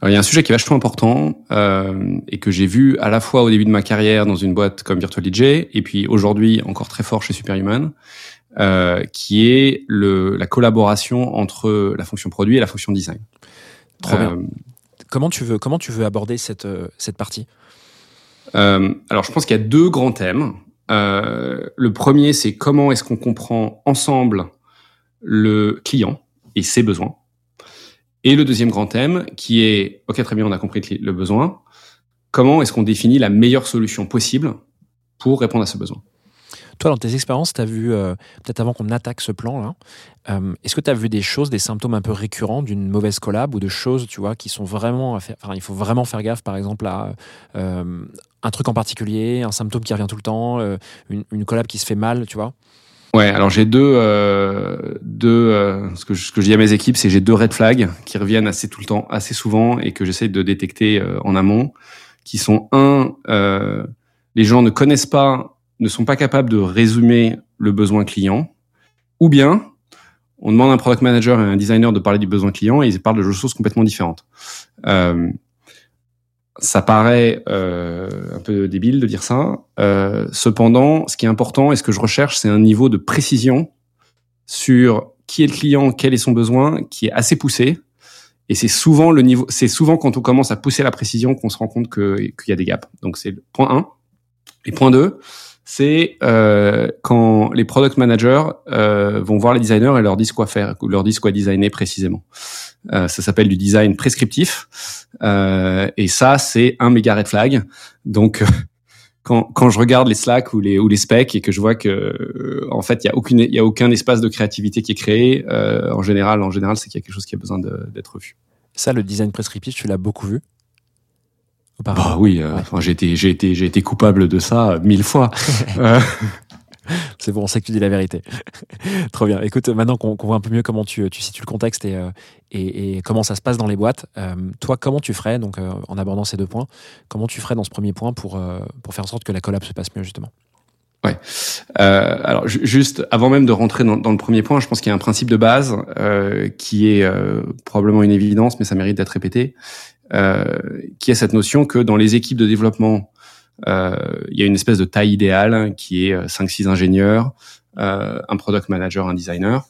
Alors, il y a un sujet qui est vachement important euh, et que j'ai vu à la fois au début de ma carrière dans une boîte comme Virtual DJ et puis aujourd'hui encore très fort chez Superhuman, euh, qui est le, la collaboration entre la fonction produit et la fonction design. Trop bien. Euh, comment tu veux comment tu veux aborder cette euh, cette partie? Euh, Alors je pense qu'il y a deux grands thèmes. le premier c'est comment est-ce qu'on comprend ensemble le client et ses besoins. Et le deuxième grand thème qui est ok très bien on a compris le besoin. Comment est-ce qu'on définit la meilleure solution possible pour répondre à ce besoin? Toi, dans tes expériences, tu as vu, euh, peut-être avant qu'on attaque ce plan-là, euh, est-ce que tu as vu des choses, des symptômes un peu récurrents d'une mauvaise collab ou de choses, tu vois, qui sont vraiment. Enfin, il faut vraiment faire gaffe, par exemple, à euh, un truc en particulier, un symptôme qui revient tout le temps, une, une, collab qui se fait mal, tu vois? Ouais, alors j'ai deux, deux ce, que je, ce que je dis à mes équipes, c'est j'ai deux red flags qui reviennent assez tout le temps, assez souvent, et que j'essaie de détecter en amont, qui sont un, les gens ne connaissent pas ne sont pas capables de résumer le besoin client, ou bien on demande à un product manager et à un designer de parler du besoin client et ils parlent de choses complètement différentes. Euh, ça paraît euh, un peu débile de dire ça. Euh, cependant, ce qui est important et ce que je recherche, c'est un niveau de précision sur qui est le client, quel est son besoin, qui est assez poussé. Et c'est souvent le niveau, c'est souvent quand on commence à pousser la précision qu'on se rend compte qu'il y a des gaps. Donc c'est point 1. Et point 2, c'est euh, quand les product managers euh, vont voir les designers et leur disent quoi faire, leur disent quoi designer précisément. Euh, ça s'appelle du design prescriptif, euh, et ça c'est un méga red flag. Donc quand, quand je regarde les Slack ou les ou les specs et que je vois que euh, en fait il y a aucune il y a aucun espace de créativité qui est créé, euh, en général en général c'est qu'il y a quelque chose qui a besoin d'être vu. Ça le design prescriptif tu l'as beaucoup vu? Bah oui, euh, enfin, j'ai été, j'ai été, j'ai été coupable de ça mille fois. Euh. C'est bon, on sait que tu dis la vérité. Trop bien. Écoute, maintenant qu'on voit un peu mieux comment tu, tu situes le contexte et, euh, et, et, comment ça se passe dans les boîtes, euh, toi, comment tu ferais, donc en abordant ces deux points, comment tu ferais dans ce premier point pour, pour faire en sorte que la collab se passe mieux, justement? Ouais. Euh, alors juste avant même de rentrer dans, dans, le premier point, je pense qu'il y a un principe de base euh, qui est euh, probablement une évidence, mais ça mérite d'être répété, euh, qui est cette notion que dans les équipes de développement, euh, il y a une espèce de taille idéale qui est 5-6 ingénieurs, euh, un product manager, un designer.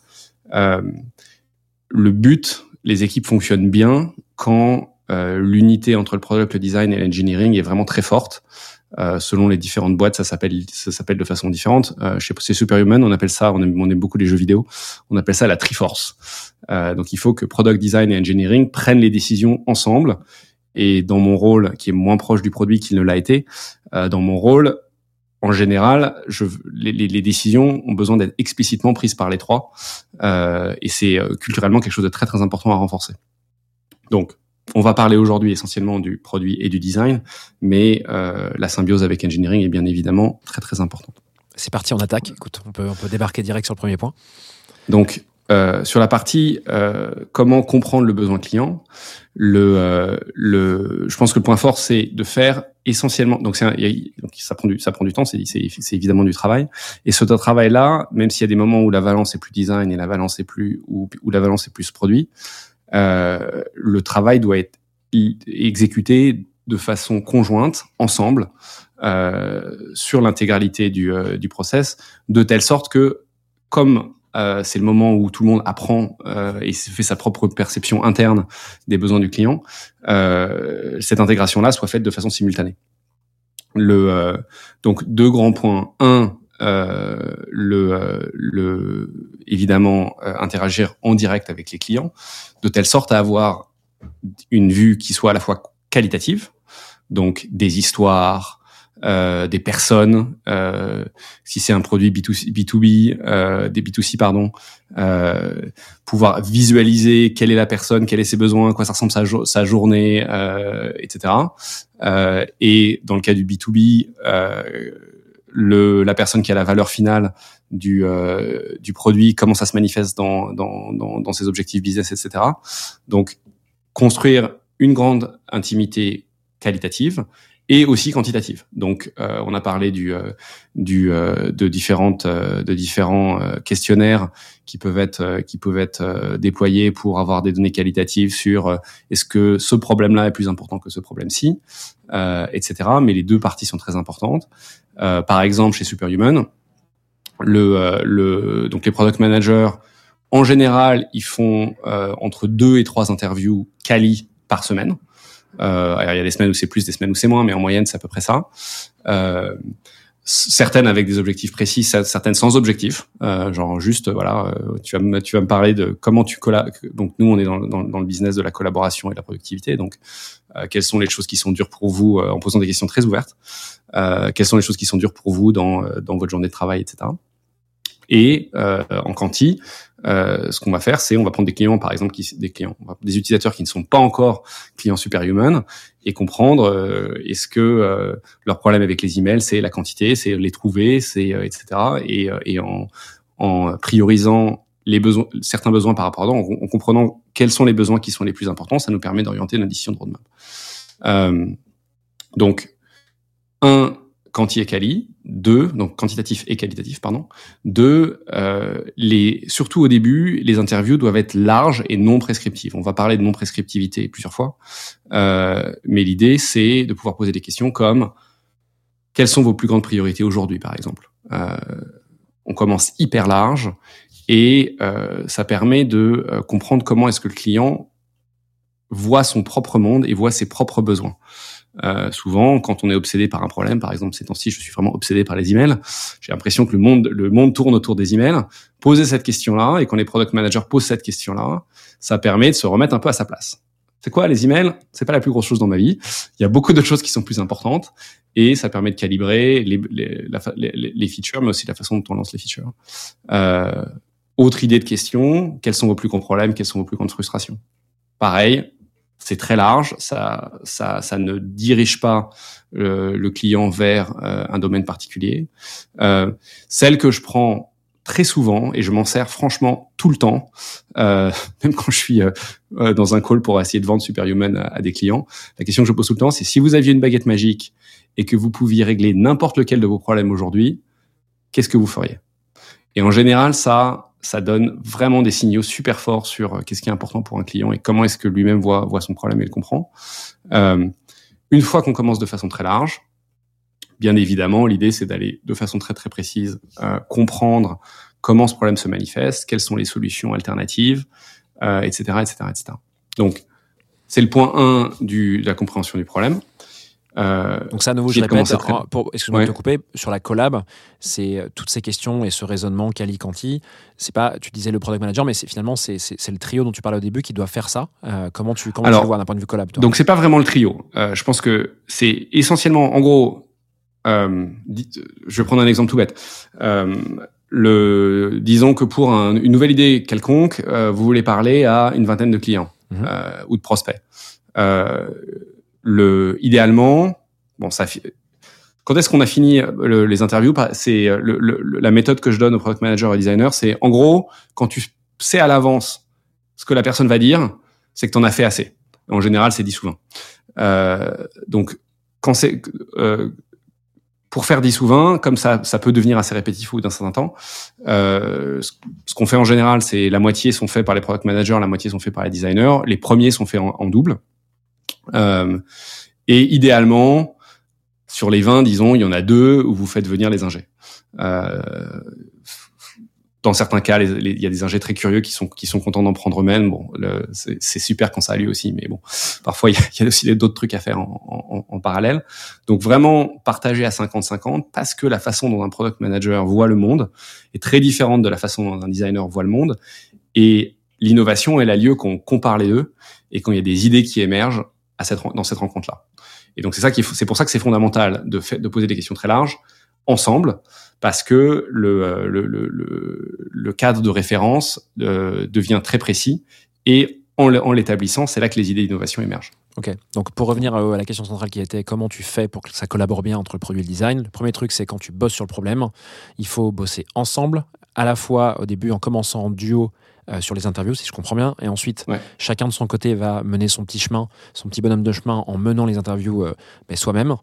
le but, les équipes fonctionnent bien quand l'unité entre le product, le design et l'engineering est vraiment très forte. Euh, selon les différentes boîtes, ça s'appelle ça s'appelle de façon différente. Euh, chez Superhuman, on appelle ça, on aime, on aime beaucoup les jeux vidéo, on appelle ça la Triforce. Euh, donc il faut que product design et engineering prennent les décisions ensemble. Et dans mon rôle, qui est moins proche du produit qu'il ne l'a été, euh, dans mon rôle, en général, je, les, les, les, décisions ont besoin d'être explicitement prises par les trois, euh, et c'est culturellement quelque chose de très très important à renforcer. Donc, on va parler aujourd'hui essentiellement du produit et du design, mais euh, la symbiose avec engineering est bien évidemment très très importante. C'est parti, on attaque. Écoute, on peut, on peut débarquer direct sur le premier point. Donc, euh, sur la partie euh, comment comprendre le besoin client, le, euh, le, je pense que le point fort c'est de faire essentiellement. Donc, c'est un- donc ça prend du ça prend du temps, c'est c'est c'est évidemment du travail. Et ce travail là, même s'il y a des moments où la valence est plus design et la valence est plus ou où la valence est plus produit, le travail doit être exécuté de façon conjointe, ensemble, euh, sur l'intégralité du, euh, du process, de telle sorte que, comme euh, c'est le moment où tout le monde apprend euh, et fait sa propre perception interne des besoins du client, euh, cette intégration-là soit faite de façon simultanée. Le, euh, donc deux grands points. Un, euh, le, euh, le, évidemment euh, interagir en direct avec les clients, de telle sorte à avoir une vue qui soit à la fois qualitative, donc des histoires, euh, des personnes, euh, si c'est un produit B2C, B2B, euh, des B2C pardon, euh, pouvoir visualiser quelle est la personne, quels sont ses besoins, quoi ça ressemble sa, sa journée, etc. Et dans le cas du B2B, euh, le, la personne qui a la valeur finale du, euh, du produit, comment ça se manifeste dans, dans, dans, dans ses objectifs business, etc. Donc, construire une grande intimité qualitative et aussi quantitative. Donc, euh, on a parlé du, euh, du, euh, de différentes, euh, de différents euh, questionnaires qui peuvent être, euh, qui peuvent être déployés pour avoir des données qualitatives sur est-ce que ce problème-là est plus important que ce problème-ci, etc. Mais les deux parties sont très importantes. Par exemple, chez Superhuman, le, le, donc les product managers, en général, ils font entre deux et trois interviews quali par semaine. Euh, il y a des semaines où c'est plus, des semaines où c'est moins, mais en moyenne, c'est à peu près ça. Euh, certaines avec des objectifs précis, certaines sans objectifs, euh, genre juste voilà, euh, tu vas me tu vas me parler de comment tu colla donc nous on est dans, dans, dans, le business de la collaboration et de la productivité, donc euh, quelles sont les choses qui sont dures pour vous euh, en posant des questions très ouvertes, euh, quelles sont les choses qui sont dures pour vous dans dans votre journée de travail, etc. Et euh, en quanti, euh, ce qu'on va faire, c'est on va prendre des clients, par exemple, des clients, des utilisateurs qui ne sont pas encore clients superhuman, et comprendre euh, est-ce que euh, leur problème avec les emails, c'est la quantité, c'est les trouver, c'est euh, etc. Et, et en, en, priorisant les besoins, certains besoins par rapport à d'autres, en, en, comprenant quels sont les besoins qui sont les plus importants, ça nous permet d'orienter notre décision de roadmap. Euh, donc, un, quanti et quali, deux, donc quantitatif et qualitatif, pardon. Deux, euh, les, surtout au début, les interviews doivent être larges et non prescriptives. On va parler de non prescriptivité plusieurs fois, euh, mais l'idée c'est de pouvoir poser des questions comme quelles sont vos plus grandes priorités aujourd'hui, par exemple? Euh, on commence hyper large et euh, ça permet de euh, comprendre comment est-ce que le client voit son propre monde et voit ses propres besoins. Euh, souvent, quand on est obsédé par un problème, par exemple ces temps-ci, je suis vraiment obsédé par les emails. J'ai l'impression que le monde, le monde tourne autour des emails. Poser cette question-là et quand les product managers posent cette question-là, ça permet de se remettre un peu à sa place. C'est quoi les emails? C'est pas la plus grosse chose dans ma vie. Il y a beaucoup d'autres choses qui sont plus importantes et ça permet de calibrer les, les, les, les features, mais aussi la façon dont on lance les features. Euh, autre idée de question quels sont vos plus grands problèmes? Quelles sont vos plus grandes frustrations? Pareil, c'est très large, ça, ça, ça ne dirige pas le, le client vers euh, un domaine particulier. Euh, celle que je prends très souvent et je m'en sers franchement tout le temps, euh, même quand je suis euh, dans un call pour essayer de vendre Superhuman à, à des clients. La question que je pose tout le temps, c'est si vous aviez une baguette magique et que vous pouviez régler n'importe lequel de vos problèmes aujourd'hui, qu'est-ce que vous feriez? Et en général, ça, ça donne vraiment des signaux super forts sur qu'est-ce qui est important pour un client et comment est-ce que lui-même voit, voit son problème et le comprend. Euh, une fois qu'on commence de façon très large, bien évidemment, l'idée c'est d'aller de façon très très précise euh, comprendre comment ce problème se manifeste, quelles sont les solutions alternatives, euh, etc., etc., etc. Donc, c'est le point 1 du, de la compréhension du problème. Euh, Donc ça, à nouveau, je répète, très... pour, excuse-moi ouais. de te couper, sur la collab, c'est toutes ces questions et ce raisonnement quali-quanti. C'est pas, tu disais le product manager, mais c'est finalement c'est le trio dont tu parlais au début qui doit faire ça. Euh, comment tu comment Alors, tu le vois d'un point de vue collab toi? Donc c'est pas vraiment le trio. Euh, je pense que c'est essentiellement, en gros, euh, je vais prendre un exemple tout bête. Euh, le, disons que pour un, une nouvelle idée quelconque, vous voulez parler à une vingtaine de clients mmh. ou de prospects. Euh, le, idéalement, bon, ça, quand est-ce qu'on a fini le, les interviews? C'est le, la méthode que je donne aux product managers et designers, c'est en gros quand tu sais à l'avance ce que la personne va dire, c'est que tu en as fait assez. En général, c'est dit souvent. Euh, donc, quand c'est euh, pour faire 10 ou 20, comme ça, ça peut devenir assez répétitif au bout d'un certain temps. Euh, ce qu'on fait en général, c'est la moitié sont faits par les product managers, la moitié sont faits par les designers. Les premiers sont faits en double. Euh, et idéalement, sur les 20, disons, il y en a deux où vous faites venir les ingés. Euh, dans certains cas, il y a des ingés très curieux qui sont qui sont contents d'en prendre eux-mêmes. Bon, c'est super quand ça a lieu aussi, mais bon, parfois il y a, aussi d'autres trucs à faire en, en, en, parallèle. Donc vraiment partager à 50-50 parce que la façon dont un product manager voit le monde est très différente de la façon dont un designer voit le monde. Et l'innovation, elle a lieu quand on compare les deux et quand il y a des idées qui émergent dans cette rencontre-là. Et donc c'est ça c'est pour ça que c'est fondamental de, poser des questions très larges ensemble parce que le, le cadre de référence euh, devient très précis et en, en l'établissant, c'est là que les idées d'innovation émergent. Ok, donc pour revenir à la question centrale qui était comment tu fais pour que ça collabore bien entre le produit et le design, le premier truc c'est quand tu bosses sur le problème, il faut bosser ensemble, à la fois au début en commençant en duo euh, sur les interviews, si je comprends bien. Et ensuite, ouais. chacun de son côté va mener son petit chemin, son petit bonhomme de chemin en menant les interviews euh, soi-même.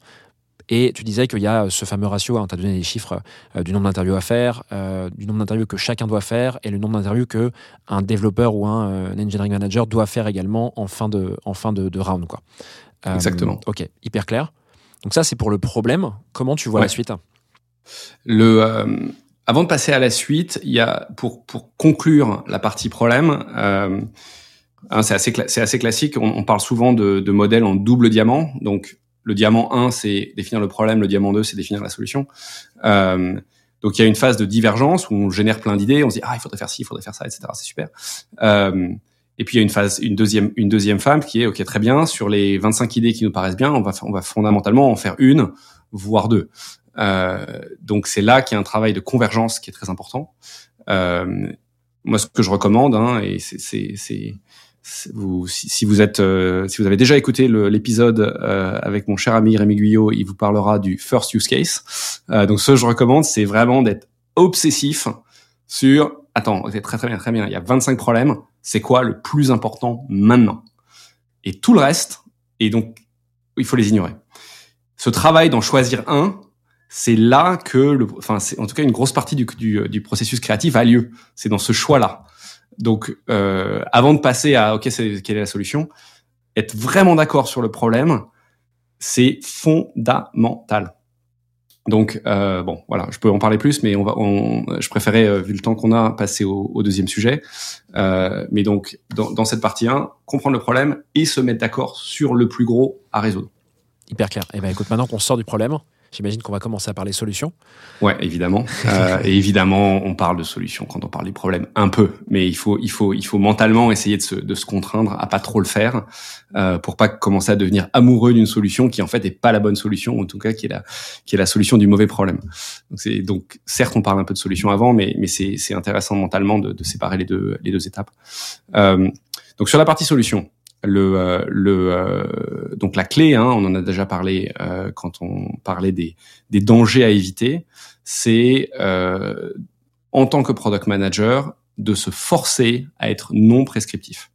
Et tu disais qu'il y a ce fameux ratio, hein, tu as donné les chiffres euh, du nombre d'interviews à faire, euh, du nombre d'interviews que chacun doit faire et le nombre d'interviews que un développeur ou un, euh, engineering manager doit faire également en fin de, en fin de, de round. Quoi. Exactement. Ok, hyper clair. Donc ça, c'est pour le problème. Comment tu vois ouais. la suite? Le, avant de passer à la suite, il y a pour pour conclure la partie problème. Euh, c'est assez c'est assez classique. On, on, parle souvent de, de modèles en double diamant. Donc le diamant 1, c'est définir le problème. Le diamant 2, c'est définir la solution. Euh, donc il y a une phase de divergence où on génère plein d'idées. On se dit ah il faudrait faire ci, il faudrait faire ça, etc. C'est super. Euh, et puis il y a une phase, une deuxième, une deuxième phase qui est ok très bien. Sur les 25 idées qui nous paraissent bien, on va on va fondamentalement en faire une, voire deux. Euh, donc c'est là qu'il y a un travail de convergence qui est très important. Euh, moi, ce que je recommande, hein, et c'est vous, si, si, vous êtes, euh, si vous avez déjà écouté l'épisode euh, avec mon cher ami Rémi Guyot, il vous parlera du first use case. Euh, donc ce que je recommande, c'est vraiment d'être obsessif sur. Attends, c'est très très bien, très bien. Il y a 25 problèmes. C'est quoi le plus important maintenant? Et tout le reste, et donc il faut les ignorer. Ce travail d'en choisir un, c'est là que, le, enfin, c'est en tout cas une grosse partie du, du, du processus créatif a lieu. C'est dans ce choix-là. Donc, euh, avant de passer à OK, c'est quelle est la solution, être vraiment d'accord sur le problème, c'est fondamental. Donc, euh, bon, voilà, je peux en parler plus, mais on va, on, je préférais, euh, vu le temps qu'on a, passer au, au deuxième sujet. Euh, mais donc, dans, dans cette partie 1, comprendre le problème et se mettre d'accord sur le plus gros à résoudre. Hyper clair. Eh ben, écoute, maintenant qu'on sort du problème, J'imagine qu'on va commencer à parler solutions. Ouais, évidemment. euh, et évidemment, on parle de solutions quand on parle du problème un peu, mais il faut, il faut, il faut mentalement essayer de se, de se contraindre à pas trop le faire euh, pour pas commencer à devenir amoureux d'une solution qui en fait est pas la bonne solution, ou en tout cas qui est la, qui est la solution du mauvais problème. Donc, c'est, donc certes, on parle un peu de solution avant, mais, mais c'est, c'est intéressant mentalement de, de séparer les deux, les deux étapes. Euh, donc sur la partie solution, le, euh, le euh, donc la clé, hein, on en a déjà parlé euh, quand on parlait des, des dangers à éviter, c'est euh, en tant que product manager de se forcer à être non prescriptif,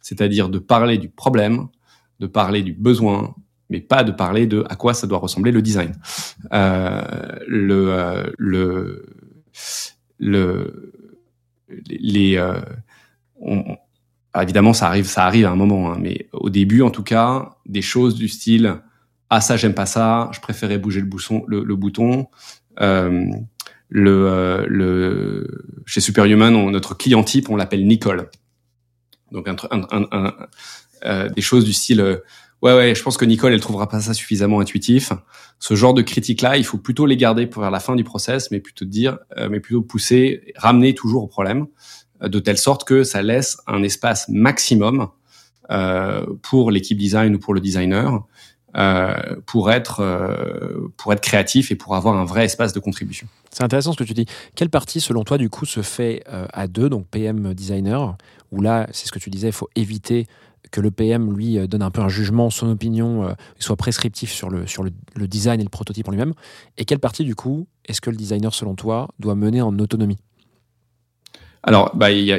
c'est-à-dire de parler du problème, de parler du besoin, mais pas de parler de à quoi ça doit ressembler le design. le le le les on, alors évidemment, ça arrive, ça arrive à un moment, hein, mais au début, en tout cas, des choses du style ah ça j'aime pas ça, je préférais bouger le bouton, le, le bouton. Euh, le, euh, le chez Superhuman, on, notre client type, on l'appelle Nicole. Donc un, un, un, euh, des choses du style ouais ouais, je pense que Nicole elle trouvera pas ça suffisamment intuitif. Ce genre de critiques là, il faut plutôt les garder pour vers la fin du process, mais plutôt dire, mais plutôt pousser, ramener toujours au problème de telle sorte que ça laisse un espace maximum euh, pour l'équipe design ou pour le designer euh, pour être euh, pour être créatif et pour avoir un vrai espace de contribution. C'est intéressant ce que tu dis. Quelle partie, selon toi, du coup, se fait à deux, donc PM designer, où là, c'est ce que tu disais, il faut éviter que le PM, lui, donne un peu un jugement, son opinion, soit prescriptif sur, le, sur le, le design et le prototype en lui-même Et quelle partie, du coup, est-ce que le designer, selon toi, doit mener en autonomie? Alors, bah, il y a,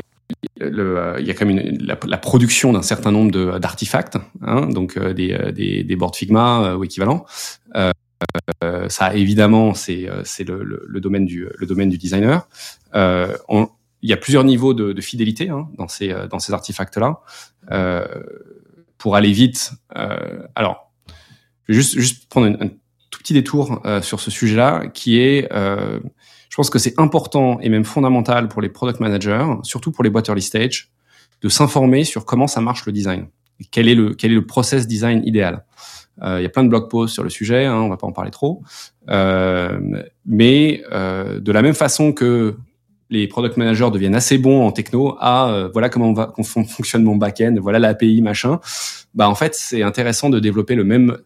y a quand même une, la, la production d'un certain nombre d'artefacts, hein, donc euh, des, euh, des, des boards Figma euh, ou équivalents. Euh, ça, évidemment, c'est le, le, le domaine du le domaine du designer. Euh, il y a plusieurs niveaux de, de fidélité hein, dans ces dans ces artefacts-là. Euh, pour aller vite, alors, je vais juste juste prendre un, un tout petit détour sur ce sujet-là, qui est je pense que c'est important et même fondamental pour les product managers, surtout pour les boîtes early stage, de s'informer sur comment ça marche le design. Quel est le, quel est le process design idéal? Euh, Il y a plein de blog posts sur le sujet, hein, on va pas en parler trop. Euh, mais euh, de la même façon que les product managers deviennent assez bons en techno, à euh, voilà comment on va qu'on fon- fonctionne mon back-end, voilà l'API machin. Bah en fait c'est intéressant de développer le même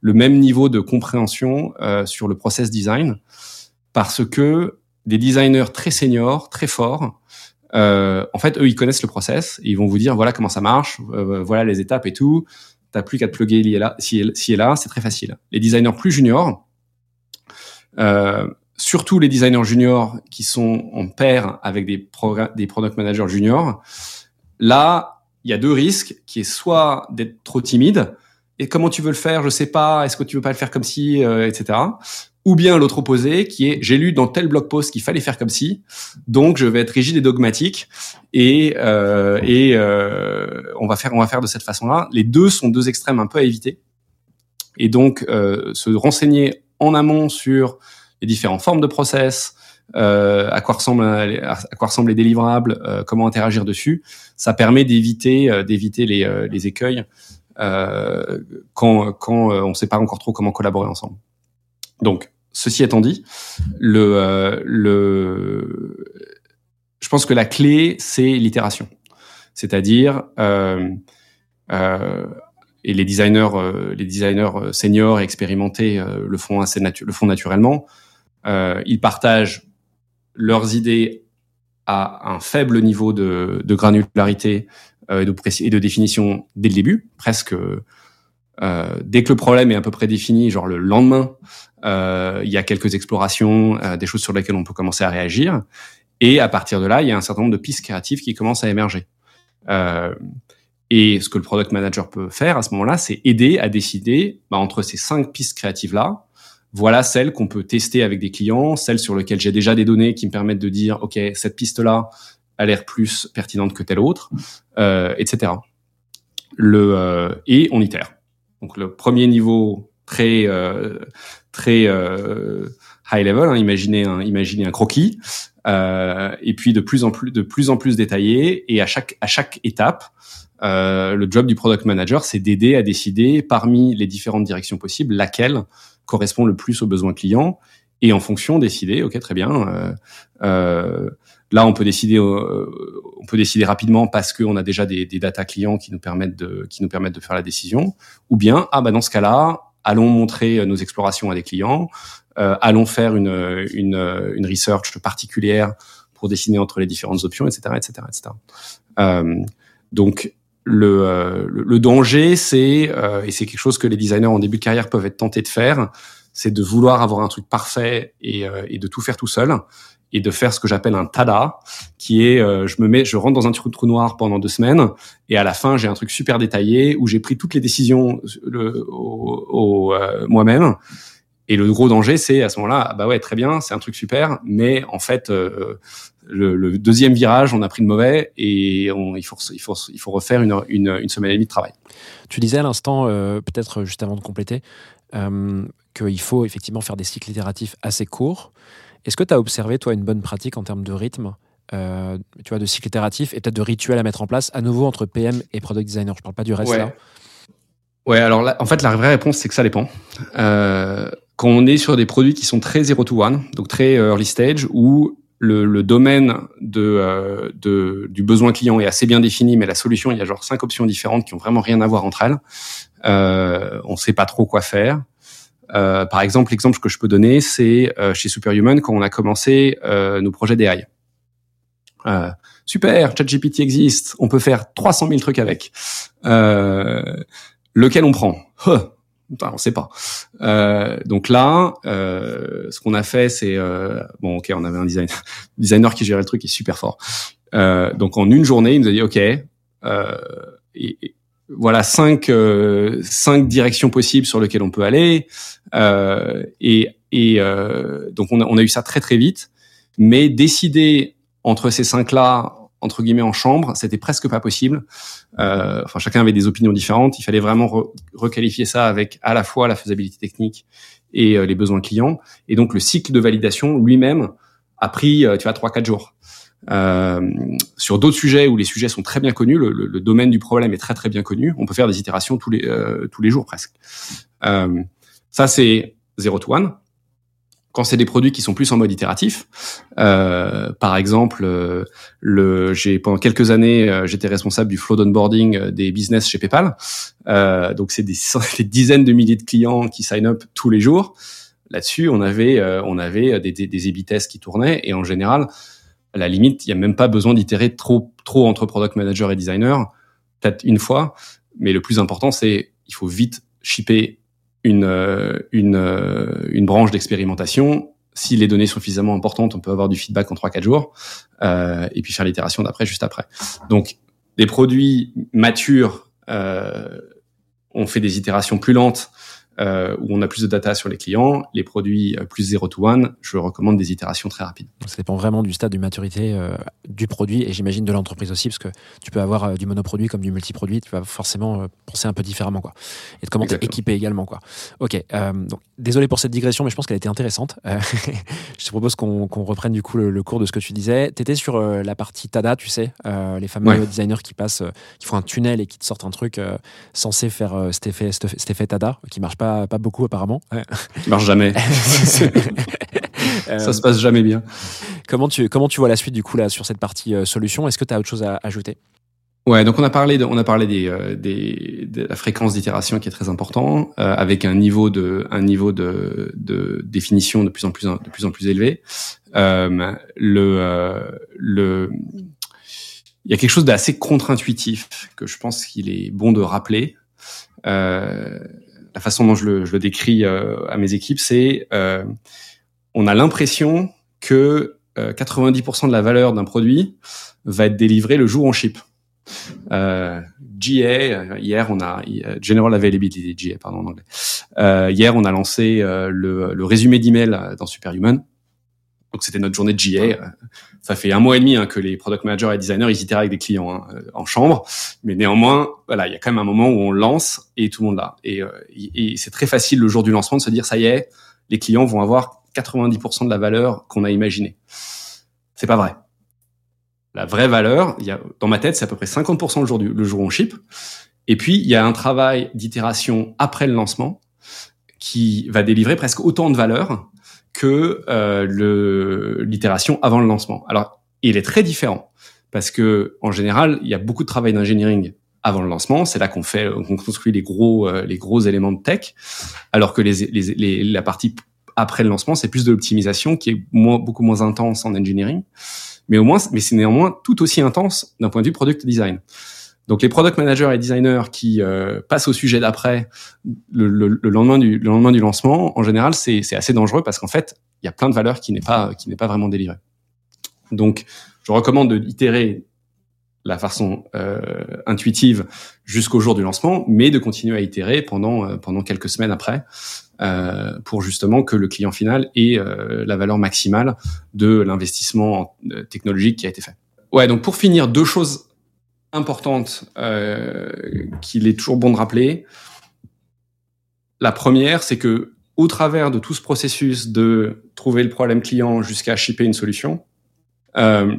le même niveau de compréhension euh, sur le process design parce que des designers très seniors, très forts, euh, en fait, eux, ils connaissent le process et ils vont vous dire voilà comment ça marche, euh, voilà les étapes et tout. T'as plus qu'à te plugger li- là, si, et là, c'est très facile. Les designers plus juniors, euh, surtout les designers juniors qui sont en pair avec des, des product managers juniors, là, il y a deux risques, qui est soit d'être trop timide, et comment tu veux le faire, je sais pas, est-ce que tu veux pas le faire comme si, euh, etc. Ou bien l'autre opposé, qui est j'ai lu dans tel blog post qu'il fallait faire comme si, donc je vais être rigide et dogmatique et euh, et euh, on va faire on va faire de cette façon-là. Les deux sont deux extrêmes un peu à éviter. Et donc euh, se renseigner en amont sur les différentes formes de process, euh, à quoi ressemblent à quoi ressemblent les délivrables, euh, comment interagir dessus, ça permet d'éviter euh, d'éviter les les écueils quand quand on ne sait pas encore trop comment collaborer ensemble. Donc, ceci étant dit, euh, je pense que la clé, c'est l'itération. C'est-à-dire, euh, euh, et les designers, les designers seniors et expérimentés le font assez le naturellement. Ils partagent leurs idées à un faible niveau de, granularité et, de définition dès le début, presque dès que le problème est à peu près défini, genre le lendemain, il y a quelques explorations, euh, des choses sur lesquelles on peut commencer à réagir. Et à partir de là, il y a un certain nombre de pistes créatives qui commencent à émerger. Euh, et ce que le product manager peut faire à ce moment-là, c'est aider à décider bah, entre ces cinq pistes créatives-là, voilà celles qu'on peut tester avec des clients, celles sur lesquelles j'ai déjà des données qui me permettent de dire, OK, cette piste-là a l'air plus pertinente que telle autre, euh, etc. Le, euh, et on itère. Donc le premier niveau très euh, très euh, high level, hein, imaginez un imaginez un croquis, euh, et puis de plus en plus de plus en plus détaillé. Et à chaque à chaque étape, le job du product manager, c'est d'aider à décider parmi les différentes directions possibles laquelle correspond le plus aux besoins clients, et en fonction décider. Ok, très bien. Euh, Là, on peut décider, euh, on peut décider rapidement parce qu'on a déjà des, des data clients qui nous permettent de, qui nous permettent de faire la décision. Ou bien, ah bah dans ce cas-là, allons montrer nos explorations à des clients, euh, allons faire une, une, une research particulière pour décider entre les différentes options, etc., etc., etc. Euh, donc le, euh, le, le danger, c'est euh, et c'est quelque chose que les designers en début de carrière peuvent être tentés de faire, c'est de vouloir avoir un truc parfait et, euh, et de tout faire tout seul et de faire ce que j'appelle un tada, qui est euh, je me mets, je rentre dans un trou, trou noir pendant deux semaines et à la fin j'ai un truc super détaillé où j'ai pris toutes les décisions le, au, au, euh, moi-même. Et le gros danger, c'est à ce moment-là, ah bah ouais, très bien, c'est un truc super, mais en fait, euh, le, le, deuxième virage, on a pris le mauvais et on, il, faut, il, faut, il faut refaire une, une, une semaine et demie de travail. Tu disais à l'instant, euh, peut-être juste avant de compléter, euh, qu'il faut effectivement faire des cycles itératifs assez courts. Est-ce que tu as observé, toi, une bonne pratique en termes de rythme, euh, tu vois, de cycle itératif et peut-être de rituels à mettre en place, à nouveau entre PM et product designer? Je parle pas du reste ouais. là. Ouais, alors là, en fait, la vraie réponse, c'est que ça dépend. Euh, quand on est sur des produits qui sont très zero to one, donc très early stage, où le, le domaine de, euh, de, du besoin client est assez bien défini, mais la solution, il y a genre cinq options différentes qui ont vraiment rien à voir entre elles. On sait pas trop quoi faire. Euh, par exemple, l'exemple que je peux donner, c'est euh, chez Superhuman quand on a commencé euh, nos projets d'AI. Euh, super, ChatGPT existe, on peut faire 300 000 trucs avec. Euh, lequel on prend? Huh, On sait pas. Euh, donc là, ce qu'on a fait, c'est bon, ok, on avait un designer, designer qui gérait le truc, qui est super fort. Donc en une journée, il nous a dit, ok, et, voilà cinq euh, cinq directions possibles sur lesquelles on peut aller, et, et euh, donc on a, on a eu ça très très vite, mais décider entre ces cinq là entre guillemets en chambre, c'était presque pas possible. Euh, enfin, chacun avait des opinions différentes. Il fallait vraiment re- requalifier ça avec à la fois la faisabilité technique et euh, les besoins clients. Et donc le cycle de validation lui-même a pris, euh, tu vois, trois quatre jours. Euh, sur d'autres sujets où les sujets sont très bien connus, le, le- le domaine du problème est très très bien connu. On peut faire des itérations tous les euh, tous les jours presque. Ça c'est zero to one. Quand c'est des produits qui sont plus en mode itératif, euh, par exemple, euh, le, j'ai pendant quelques années, euh, j'étais responsable du flow d'onboarding euh, des business chez PayPal. Donc c'est des, dizaines de milliers de clients qui sign up tous les jours. Là-dessus, on avait, on avait des, des, des tests qui tournaient et en général, à la limite, il y a même pas besoin d'itérer trop, trop entre product manager et designer. Peut-être une fois, mais le plus important, c'est il faut vite shipper une euh, une euh, une branche d'expérimentation. Si les données sont suffisamment importantes, on peut avoir du feedback en 3-4 jours euh, et puis faire l'itération d'après juste après. Donc des produits matures, euh, on fait des itérations plus lentes euh, où on a plus de data sur les clients. Les produits euh, plus 0 to 1, je recommande des itérations très rapides. Ça dépend vraiment du stade de maturité euh, du produit et j'imagine de l'entreprise aussi, parce que tu peux avoir euh, du monoproduit comme du multiproduit, tu vas forcément penser un peu différemment, quoi. Et de comment t'es Exactement. équipé également, quoi. Ok, donc désolé pour cette digression, mais je pense qu'elle était intéressante. Je te propose qu'on reprenne du coup le, le cours de ce que tu disais. Tu étais sur la partie TADA, tu sais, les fameux Ouais. designers qui passent, qui font un tunnel et qui te sortent un truc censé faire cet, effet, cet effet- cet effet TADA, qui marche pas, pas beaucoup apparemment. Ça marche jamais. Ça se passe jamais bien. Comment tu, comment tu vois la suite du coup là sur cette partie euh, solution? Est-ce que tu as autre chose à ajouter? Ouais, donc on a parlé de, on a parlé des, euh, des de la fréquence d'itération qui est très important, euh, avec un niveau de un niveau de, de définition de plus en plus de plus en plus élevé. Euh, le euh, le il y a quelque chose d'assez contre-intuitif que je pense qu'il est bon de rappeler. Euh, la façon dont je le, décris euh, à mes équipes, c'est euh, on a l'impression que euh, 90% de la valeur d'un produit va être délivrée le jour où. Euh, GA, euh, hier on a euh, General Availability GA, pardon en anglais. Euh, hier on a lancé euh, le, le résumé d'email euh, dans Superhuman. Donc c'était notre journée de GA. Euh, Ça fait un mois et demi hein, que les product managers et designers ils itèrent avec des clients hein, euh, en chambre, mais néanmoins voilà il y a quand même un moment où on lance et tout le monde là. Et, euh, et et c'est très facile le jour du lancement de se dire ça y est, les clients vont avoir 90% de la valeur qu'on a imaginée. C'est pas vrai. La vraie valeur, il y a, dans ma tête, c'est à peu près 50% le jour, du, le jour où on ship. Et puis, il y a un travail d'itération après le lancement qui va délivrer presque autant de valeur que euh, l'itération avant le lancement. Alors, il est très différent parce que en général, il y a beaucoup de travail d'engineering avant le lancement. C'est là qu'on fait, qu'on construit les gros, euh, les gros éléments de tech, alors que les, les, les- la partie après le lancement, c'est plus de l'optimisation qui est moins, beaucoup moins intense en engineering mais au moins, mais c'est néanmoins tout aussi intense d'un point de vue product design. Donc les product managers et designers qui euh, passent au sujet d'après le, le- le lendemain du le lendemain du lancement, en général, c'est c'est assez dangereux parce qu'en fait, il y a plein de valeurs qui n'est pas qui n'est pas vraiment délivrée. Donc, je recommande de itérer la façon euh, intuitive jusqu'au jour du lancement, mais de continuer à itérer pendant euh, pendant quelques semaines après euh, pour justement que le client final ait euh, la valeur maximale de l'investissement euh, technologique qui a été fait. Ouais, donc pour finir, deux choses importantes euh, qu'il est toujours bon de rappeler. La première, c'est que au travers de tout ce processus de trouver le problème client jusqu'à shipper une solution, euh,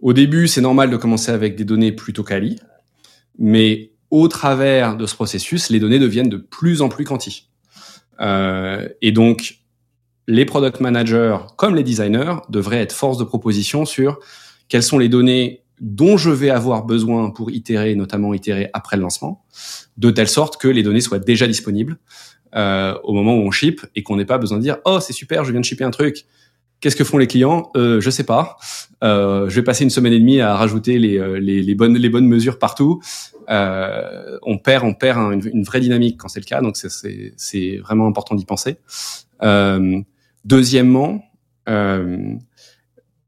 au début, c'est normal de commencer avec des données plutôt quali, mais au travers de ce processus, les données deviennent de plus en plus quanti. Euh, et donc, les product managers comme les designers devraient être force de proposition sur quelles sont les données dont je vais avoir besoin pour itérer, notamment itérer après le lancement, de telle sorte que les données soient déjà disponibles euh, au moment où on ship et qu'on n'ait pas besoin de dire oh c'est super, je viens de shipper un truc, Qu'est-ce que font les clients? Euh, Je sais pas. Euh, je vais passer une semaine et demie à rajouter les, euh, les, les bonnes les bonnes mesures partout. Euh, on perd on perd une, vraie dynamique quand c'est le cas. Donc c'est c'est vraiment important d'y penser. Euh, deuxièmement, euh,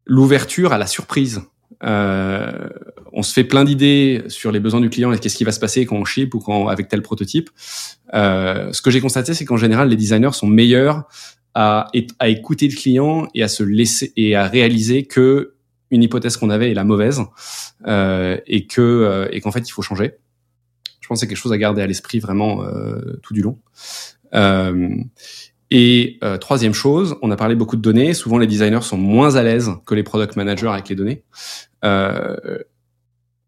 l'ouverture à la surprise. Euh, on se fait plein d'idées sur les besoins du client et qu'est-ce qui va se passer quand on ship ou quand avec tel prototype. Euh, ce que j'ai constaté, c'est qu'en général, les designers sont meilleurs à, écouter le client et à se laisser et à réaliser que une hypothèse qu'on avait est la mauvaise euh, et que euh, et qu'en fait il faut changer. Je pense que c'est quelque chose à garder à l'esprit vraiment euh, tout du long. Euh, et euh, troisième chose, on a parlé beaucoup de données. Souvent, les designers sont moins à l'aise que les product managers avec les données. Euh,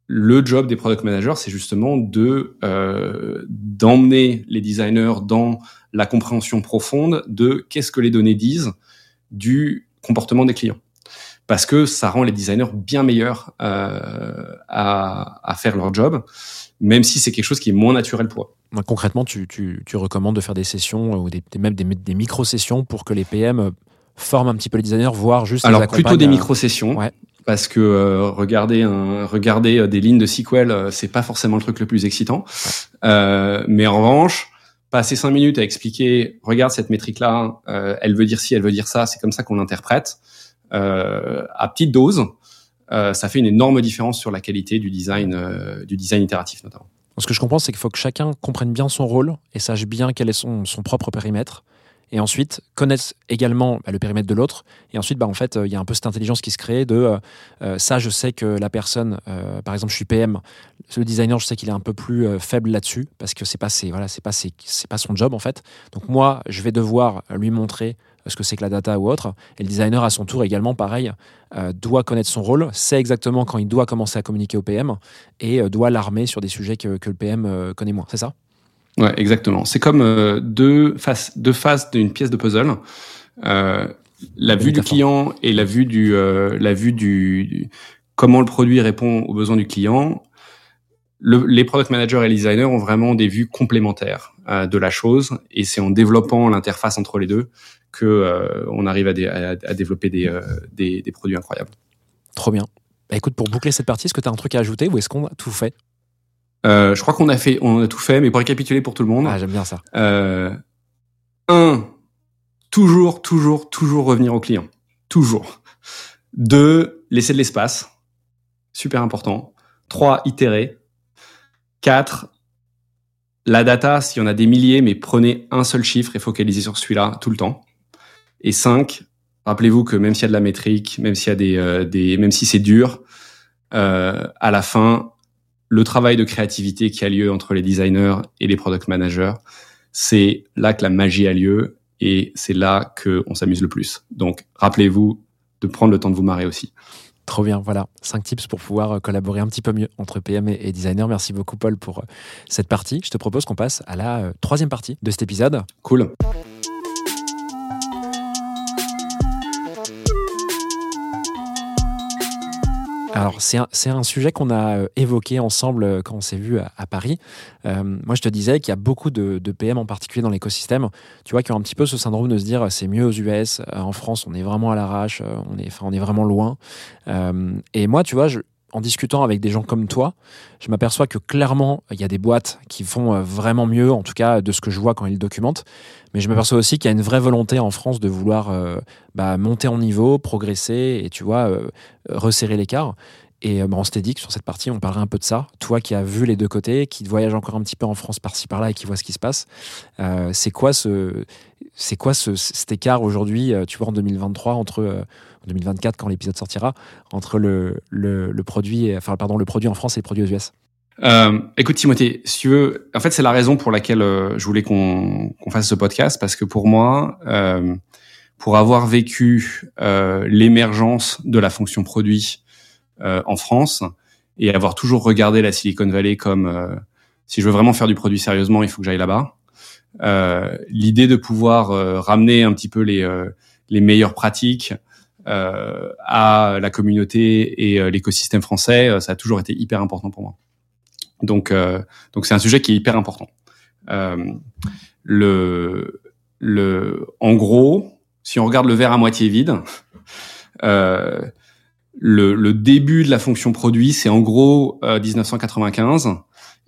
le job des product managers, c'est justement de euh, d'emmener les designers dans la compréhension profonde de qu'est-ce que les données disent du comportement des clients. Parce que ça rend les designers bien meilleurs euh, à, à, faire leur job, même si c'est quelque chose qui est moins naturel pour eux. Concrètement, tu, tu, tu recommandes de faire des sessions ou des, même des, des micro-sessions pour que les PM forment un petit peu les designers, voire juste Alors plutôt des micro-sessions. Ouais parce que euh, regarder un, regarder euh, des lignes de SQL, euh, c'est pas forcément le truc le plus excitant. Euh, mais en revanche, passer cinq minutes à expliquer, regarde cette métrique-là, elle veut dire ci, elle veut dire ça, c'est comme ça qu'on l'interprète à petite dose. Ça fait une énorme différence sur la qualité du design, du design itératif notamment. Ce que je comprends, c'est qu'il faut que chacun comprenne bien son rôle et sache bien quel est son, propre périmètre et ensuite connaissent également bah, le périmètre de l'autre. Et ensuite, bah, en fait, il y a un peu cette intelligence qui se crée de euh, euh ça, je sais que la personne, euh, par exemple, je suis PM, le designer, je sais qu'il est un peu plus euh, faible là-dessus parce que c'est pas, voilà, pas, pas son job en fait. Donc moi, je vais devoir lui montrer ce que c'est que la data ou autre. Et le designer, à son tour, également, pareil, euh, doit connaître son rôle, sait exactement quand il doit commencer à communiquer au PM et euh, doit l'armer sur des sujets que, que le PM connaît moins. C'est ça? Ouais, exactement. C'est comme euh, deux faces, deux faces d'une pièce de puzzle. Euh, la vue du client et la vue du, euh, la vue du, du, comment le produit répond aux besoins du client. Le, les product managers et les designers ont vraiment des vues complémentaires euh, de la chose, et c'est en développant l'interface entre les deux que euh, on arrive à, dé, à, à développer des, euh, des, des, produits incroyables. Trop bien. Bah, écoute, pour boucler cette partie, est-ce que tu as un truc à ajouter ou est-ce qu'on a tout fait? Je crois qu'on a fait, on a tout fait, mais pour récapituler pour tout le monde. Ah, j'aime bien ça. Un, toujours, toujours, toujours revenir au client. Toujours. Deux, laisser de l'espace. Super important. Trois, itérer. Quatre, la data, s'il y en a des milliers, mais prenez un seul chiffre et focalisez sur celui-là tout le temps. Et cinq, rappelez-vous que même s'il y a de la métrique, même s'il y a des, euh, des même si c'est dur, euh, à la fin, le travail de créativité qui a lieu entre les designers et les product managers, c'est là que la magie a lieu et c'est là qu'on s'amuse le plus. Donc, rappelez-vous de prendre le temps de vous marrer aussi. Trop bien, voilà, cinq tips pour pouvoir collaborer un petit peu mieux entre PM et, designer. Merci beaucoup Paul pour cette partie. Je te propose qu'on passe à la troisième partie de cet épisode. Cool. Alors, c'est un, un, sujet qu'on a évoqué ensemble quand on s'est vu à, Paris. Euh, moi, je te disais qu'il y a beaucoup de, PM en particulier dans l'écosystème, tu vois, qui ont un petit peu ce syndrome de se dire c'est mieux aux US, en France, on est vraiment à l'arrache, on est, on est vraiment loin. Euh, et moi, tu vois, je, en discutant avec des gens comme toi, je m'aperçois que clairement, il y a des boîtes qui font vraiment mieux, en tout cas de ce que je vois quand ils documentent. Mais je m'aperçois aussi qu'il y a une vraie volonté en France de vouloir euh, bah, monter en niveau, progresser et, tu vois, euh, resserrer l'écart. Et bah, on s'était dit que sur cette partie, on parlerait un peu de ça. Toi qui as vu les deux côtés, qui voyage encore un petit peu en France par-ci par-là et qui voit ce qui se passe, euh, c'est quoi ce, quoi ce, cet écart aujourd'hui, tu vois, en 2023 entre en 2024 quand l'épisode sortira, entre le, le, le, produit, enfin pardon, le produit en France et le produit aux US euh, écoute Timothée, si tu veux, en fait c'est la raison pour laquelle euh, je voulais qu'on qu fasse ce podcast parce que pour moi, euh, pour avoir vécu euh, l'émergence de la fonction produit euh, en France et avoir toujours regardé la Silicon Valley comme si je veux vraiment faire du produit sérieusement, il faut que j'aille là-bas. L'idée de pouvoir ramener un petit peu les les meilleures pratiques à la communauté et euh, l'écosystème français, euh, ça a toujours été hyper important pour moi. Donc, donc c'est un sujet qui est hyper important. le, le, en gros, si on regarde le verre à moitié vide, Euh, le, le, début de la fonction produit, c'est en gros 1995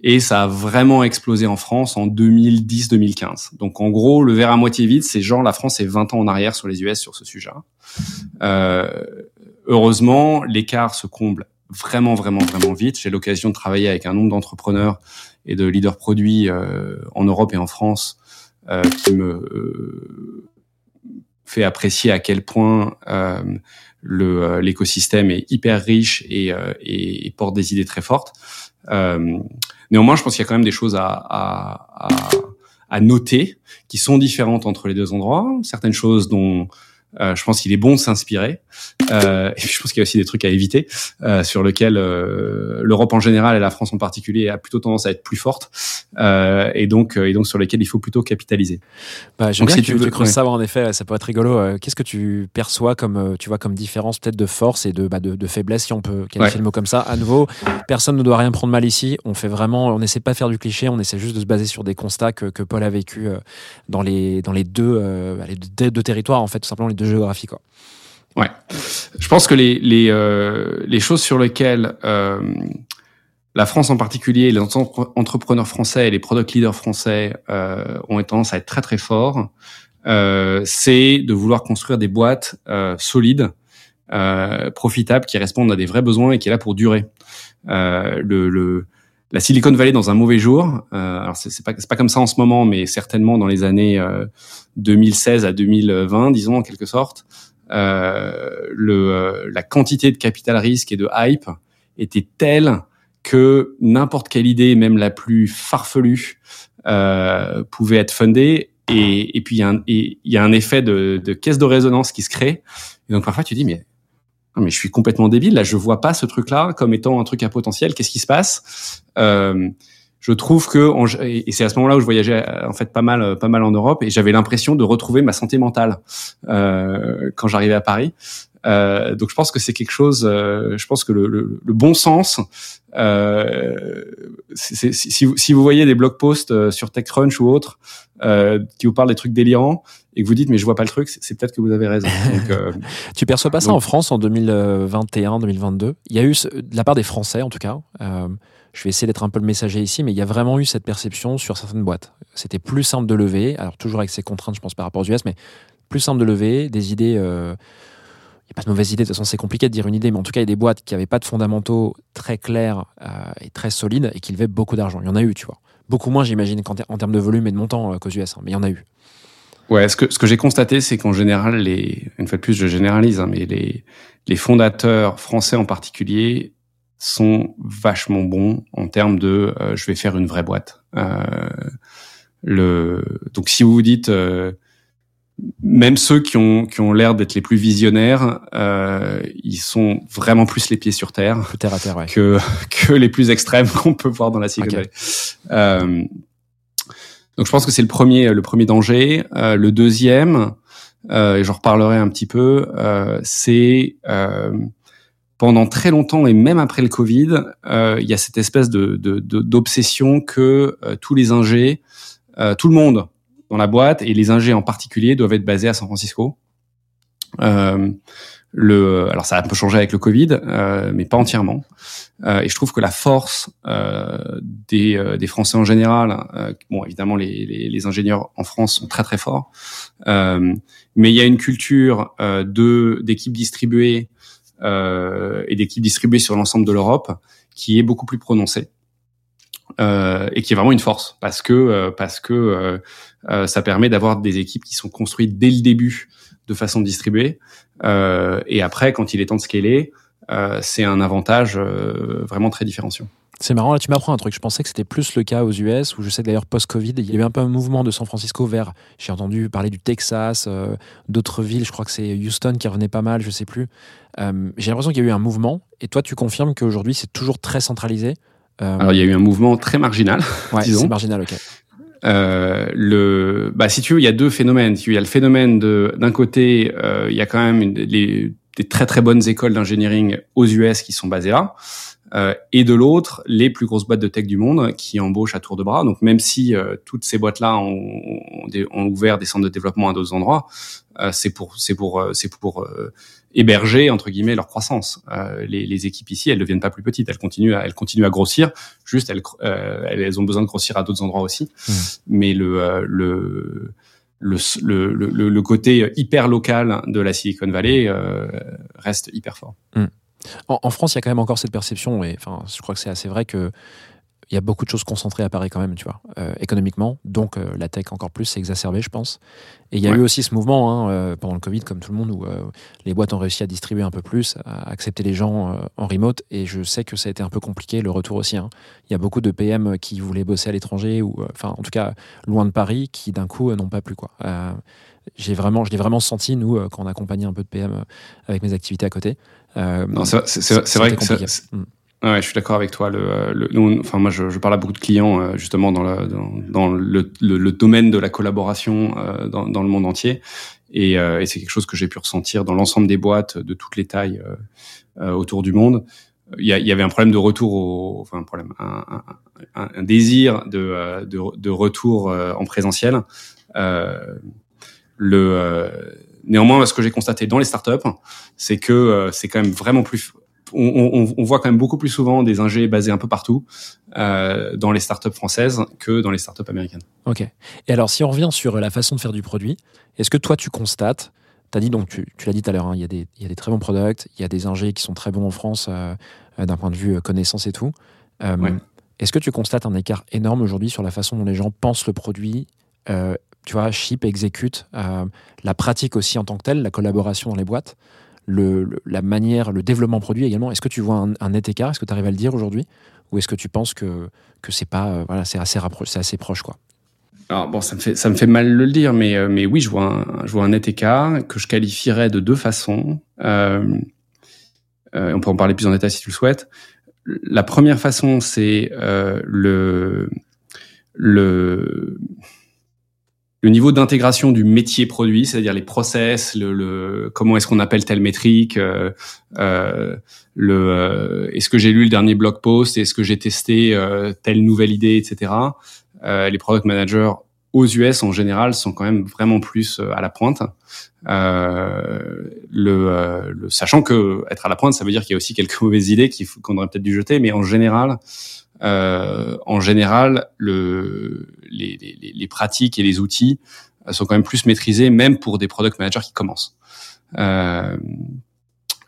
et ça a vraiment explosé en France en 2010-2015. Donc en gros, le verre à moitié vide, c'est genre la France est 20 ans en arrière sur les US sur ce sujet. Euh, heureusement, l'écart se comble vraiment, vraiment, vraiment vite. J'ai l'occasion de travailler avec un nombre d'entrepreneurs et de leaders produits euh, en Europe et en France euh, qui me euh, fait apprécier à quel point euh, l'écosystème est hyper riche et, et, porte des idées très fortes. Néanmoins, je pense qu'il y a quand même des choses à, à, à, à noter qui sont différentes entre les deux endroits. Certaines choses dont euh, je pense qu'il est bon de s'inspirer. Euh, et je pense qu'il y a aussi des trucs à éviter euh, sur lesquels l'Europe en général et la France en particulier a plutôt tendance à être plus forte et donc et donc sur lesquels il faut plutôt capitaliser. Bah, donc, si tu, veux creuser ça, en effet, ça peut être rigolo. Qu'est-ce que tu perçois comme tu vois comme différence peut-être de force et de, bah, de, de, faiblesse si on peut qualifier ouais. le mot comme ça. À nouveau, personne ne doit rien prendre mal ici. On fait vraiment, on essaie pas de faire du cliché, on essaie juste de se baser sur des constats que, que Paul a vécu dans les dans les deux les deux, deux territoires en fait tout simplement les deux géographie. Ouais. Je pense que les, les, euh, les choses sur lesquelles euh, la France en particulier, les entrepreneurs français et les product leaders français euh, ont tendance à être très très forts, c'est de vouloir construire des boîtes solides, profitables, qui répondent à des vrais besoins et qui est là pour durer. le la Silicon Valley dans un mauvais jour. Euh, alors c'est pas pas comme ça en ce moment, mais certainement dans les années euh, 2016 à 2020, disons en quelque sorte, euh, le euh, la quantité de capital risque et de hype était telle que n'importe quelle idée, même la plus farfelue, euh, pouvait être fundée. Et, et puis il y, a un, y a un effet de, de caisse de résonance qui se crée. Et donc parfois tu dis mais mais je suis complètement débile là, je vois pas ce truc-là comme étant un truc à potentiel. Qu'est-ce qui se passe? Euh, Je trouve que et c'est à ce moment-là où je voyageais en fait pas mal, pas mal en Europe et j'avais l'impression de retrouver ma santé mentale euh, quand j'arrivais à Paris. Euh, donc je pense que c'est quelque chose. Euh, je pense que le, le, le bon sens. Euh, c'est, si, vous, si vous voyez des blog posts euh, sur TechCrunch ou autres euh, qui vous parlent des trucs délirants et que vous dites mais je vois pas le truc, c'est, peut-être que vous avez raison. Donc, tu perçois pas ça en France en 2021-2022 Il y a eu de la part des Français en tout cas. je vais essayer d'être un peu le messager ici, mais il y a vraiment eu cette perception sur certaines boîtes. C'était plus simple de lever, alors toujours avec ses contraintes, je pense, par rapport aux US, mais plus simple de lever, des idées il n'y a pas de mauvaise idée, de toute façon c'est compliqué de dire une idée, mais en tout cas il y a des boîtes qui n'avaient pas de fondamentaux très clairs euh, et très solides et qui levaient beaucoup d'argent. Il y en a eu, tu vois. Beaucoup moins j'imagine qu'en en termes de volume et de montant euh, qu'aux US, hein, mais il y en a eu. Ouais, ce que, ce que j'ai constaté, c'est qu'en général, les, une fois de plus, je généralise, hein, mais les, les fondateurs français en particulier sont vachement bons en termes de euh, je vais faire une vraie boîte. Euh, le, donc si vous vous dites euh, même ceux qui ont, qui ont l'air d'être les plus visionnaires, euh, ils sont vraiment plus les pieds sur terre, terre, à terre ouais. que, que les plus extrêmes qu'on peut voir dans la Silicon okay. Euh, donc je pense que c'est le premier, le premier danger. Euh, le deuxième, euh, et j'en reparlerai un petit peu, euh, c'est euh, pendant très longtemps et même après le Covid, il y a cette espèce de, d'obsession de, de, que tous les ingés, tout le monde dans la boîte et les ingés en particulier doivent être basés à San Francisco. Euh, alors ça a un peu changé avec le Covid, euh, mais pas entièrement. Euh, et je trouve que la force des, Français en général, bon évidemment les, ingénieurs en France sont très très forts, mais il y a une culture d'équipes distribuées et d'équipes distribuées sur l'ensemble de l'Europe qui est beaucoup plus prononcée. Euh, et qui est vraiment une force parce que euh, parce que euh, ça permet d'avoir des équipes qui sont construites dès le début de façon distribuée et après quand il est temps de scaler c'est un avantage vraiment très différenciant. C'est marrant, là tu m'apprends un truc. Je pensais que c'était plus le cas aux US, où je sais d'ailleurs post-Covid, il y avait un peu un mouvement de San Francisco vers, j'ai entendu parler du Texas, d'autres villes, je crois que c'est Houston qui revenait pas mal, je sais plus. J'ai l'impression qu'il y a eu un mouvement, et toi tu confirmes qu'aujourd'hui c'est toujours très centralisé. Alors il y a eu un mouvement très marginal, ouais, disons. c'est marginal, ok. Euh, le, bah, si tu veux, il y a deux phénomènes. Il y a le phénomène de, d'un côté, euh, il y a quand même une, les, des très très bonnes écoles d'engineering aux US qui sont basées là, euh, et de l'autre, les plus grosses boîtes de tech du monde qui embauchent à tour de bras. Donc même si euh, toutes ces boîtes-là ont, ont, ont, ouvert des centres de développement à d'autres endroits, euh, c'est pour c'est pour c'est pour héberger entre guillemets leur croissance. Euh, les, les, équipes ici, elles ne deviennent pas plus petites, elles continuent à, elles continuent à grossir. Juste, elles, euh, elles ont besoin de grossir à d'autres endroits aussi. Mmh. Mais le, euh, le le, le, le, côté hyper local de la Silicon Valley reste hyper fort. Mmh. En, en, France, il y a quand même encore cette perception, et enfin, je crois que c'est assez vrai que il y a beaucoup de choses concentrées à Paris quand même, tu vois, euh, économiquement. Donc euh, la tech encore plus s'est exacerbée, je pense. Et il y a eu aussi ce mouvement hein, euh, pendant le Covid, comme tout le monde, où les boîtes ont réussi à distribuer un peu plus, à accepter les gens en remote. Et je sais que ça a été un peu compliqué, le retour aussi. Hein. Il y a beaucoup de PM qui voulaient bosser à l'étranger, ou enfin en tout cas loin de Paris, qui d'un coup n'ont pas plus. quoi. j'ai vraiment, je l'ai vraiment senti, nous, quand on accompagnait un peu de PM avec mes activités à côté. non, c'est vrai que c'est Ouais, je suis d'accord avec toi. Le, le, enfin, moi, je, je, parle à beaucoup de clients euh, justement dans, le, dans, dans le, le, domaine de la collaboration euh, dans, dans, le monde entier, et, euh, et c'est quelque chose que j'ai pu ressentir dans l'ensemble des boîtes de toutes les tailles autour du monde. Il y, a, il y, avait un problème de retour, au, enfin un problème, un, un, un désir de, de, de, retour en présentiel. le néanmoins, ce que j'ai constaté dans les startups, c'est que c'est quand même vraiment plus on, on, voit quand même beaucoup plus souvent des ingés basés un peu partout euh, dans les startups françaises que dans les startups américaines. Ok. Et alors, si on revient sur la façon de faire du produit, est-ce que toi, tu constates tu as dit donc, tu, tu l'as dit tout à l'heure, hein, il, y a des, il y a des très bons products, il y a des ingés qui sont très bons en France euh, d'un point de vue euh, connaissance et tout. Euh, Est-ce que tu constates un écart énorme aujourd'hui sur la façon dont les gens pensent le produit euh, Tu vois, ship, exécute, la pratique aussi en tant que telle, la collaboration dans les boîtes le, la manière, le développement produit également. Est-ce que tu vois un, net écart? Est-ce que tu arrives à le dire aujourd'hui? Ou est-ce que tu penses que, que c'est pas, euh, voilà, c'est assez, assez proche, quoi? Alors bon, ça me fait ça me fait mal de le dire, mais euh, mais oui, je vois un je vois un net écart que je qualifierais de deux façons. Euh, on peut en parler plus en détail si tu le souhaites. La première façon, c'est le le le niveau d'intégration du métier produit, c'est-à-dire les process, le, le comment est-ce qu'on appelle telle métrique, euh, euh, le euh, est-ce que j'ai lu le dernier blog post, est-ce que j'ai testé euh, telle nouvelle idée, etc. Euh, les product managers aux US en général sont quand même vraiment plus à la pointe. le, le, sachant que être à la pointe, ça veut dire qu'il y a aussi quelques mauvaises idées qu'on aurait peut-être dû jeter, mais en général, euh, en général, le, les, les, les, pratiques et les outils euh, sont quand même plus maîtrisés, même pour des product managers qui commencent. Euh,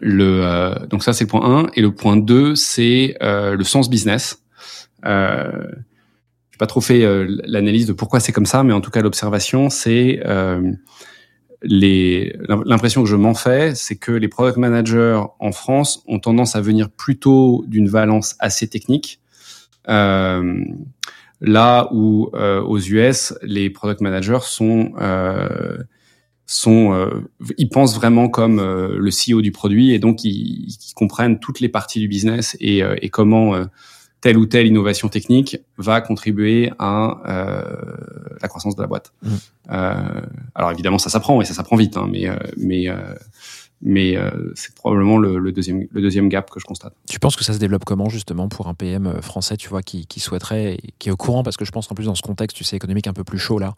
le, euh, donc ça, c'est le point 1. Et le point 2, c'est euh, le sens business. Euh, j'ai pas trop fait l'analyse de pourquoi c'est comme ça, mais en tout cas, l'observation, c'est les l'impression que je m'en fais, c'est que les product managers en France ont tendance à venir plutôt d'une valence assez technique euh, là où euh, aux US, les product managers sont euh, sont, ils pensent vraiment comme le CEO du produit et donc ils, ils, comprennent toutes les parties du business et, et comment telle ou telle innovation technique va contribuer à euh, la croissance de la boîte. Mmh. Euh, alors évidemment, ça s'apprend et ça s'apprend vite, hein, mais mais mais euh, c'est probablement le, le, deuxième, le deuxième gap que je constate. Tu penses que ça se développe comment justement pour un PM euh, français, tu vois, qui, qui souhaiterait, qui est au courant, parce que je pense qu'en plus dans ce contexte, tu sais, économique un peu plus chaud là,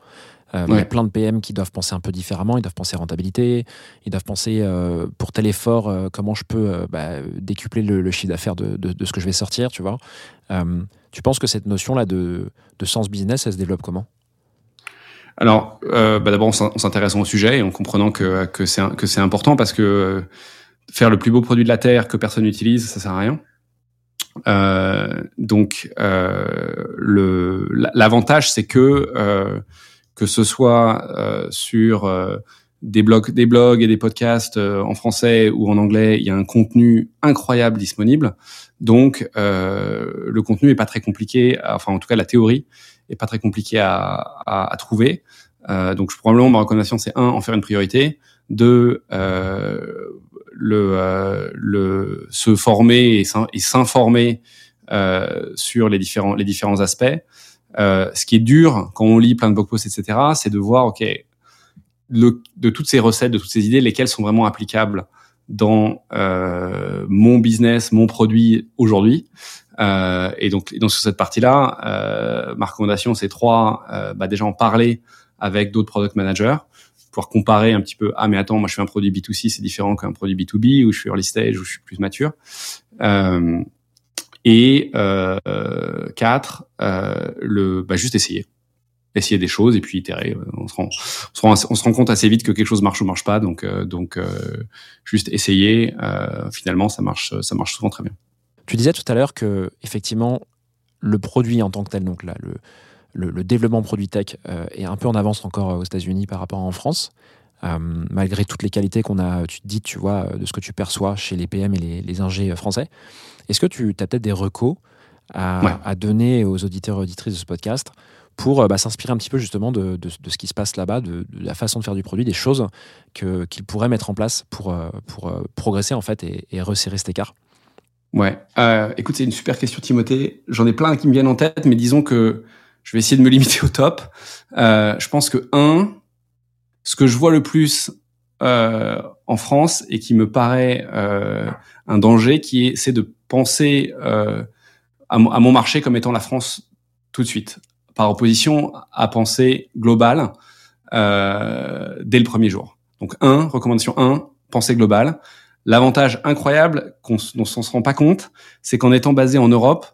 euh, ouais. il y a plein de PM qui doivent penser un peu différemment, ils doivent penser rentabilité, ils doivent penser euh, pour tel effort, comment je peux bah, décupler le, le chiffre d'affaires de, de, de, ce que je vais sortir, tu vois. tu penses que cette notion-là de, de sens business, elle se développe comment? Alors, euh, bah d'abord, en s'intéressant au sujet et en comprenant que, c'est important parce que euh, faire le plus beau produit de la terre que personne n'utilise, ça sert à rien. Euh, donc, l'avantage, c'est que que ce soit sur des blogs, des blogs et des podcasts en français ou en anglais, il y a un contenu incroyable disponible. Donc, le contenu est pas très compliqué. Enfin, en tout cas, la théorie est pas très compliqué à, à, à trouver. Euh, donc probablement ma recommandation c'est un en faire une priorité, deux euh, le, euh, le se former et s'informer euh, sur les différents les différents aspects. Euh, ce qui est dur quand on lit plein de blog posts etc, c'est de voir ok le, de toutes ces recettes, de toutes ces idées, lesquelles sont vraiment applicables dans euh, mon business, mon produit aujourd'hui. Euh, et donc, et donc sur cette partie-là, euh, ma recommandation c'est trois. Euh, bah déjà en parler avec d'autres product managers pouvoir comparer un petit peu. Ah mais attends, moi je fais un produit B2C, c'est différent qu'un produit B2B, ou je suis early stage, ou je suis plus mature. Euh, et euh, quatre, euh, le bah, juste essayer, essayer des choses et puis itérer. On se rend, on se rend, on se rend compte assez vite que quelque chose marche ou marche pas. Donc euh, donc euh, juste essayer. Euh, finalement, ça marche, ça marche souvent très bien. Tu disais tout à l'heure que effectivement le produit en tant que tel, donc là le le, le développement produit tech euh, est un peu en avance encore aux États-Unis par rapport à en France. Euh, malgré toutes les qualités qu'on a tu te dis, tu vois, de ce que tu perçois chez les PM et les, les ingés français. Est-ce que tu as peut-être des recos à, Ouais. à donner aux auditeurs et auditrices de ce podcast pour euh, bah, s'inspirer un petit peu justement de, de- de ce qui se passe là-bas, de, de la façon de faire du produit, des choses qu'ils pourraient mettre en place pour, euh, pour euh, progresser en fait et, et resserrer cet écart? Ouais. Euh, écoute, c'est une super question, Timothée. J'en ai plein qui me viennent en tête, mais disons que je vais essayer de me limiter au top. Euh, je pense que un, ce que je vois le plus euh, en France et qui me paraît euh, un danger, qui est, c'est de penser euh, à, à mon marché comme étant la France tout de suite, par opposition à penser global euh, dès le premier jour. Donc un, recommandation 1, pensée globale. L'avantage incroyable qu'on, dont on se rend pas compte, c'est qu'en étant basé en Europe,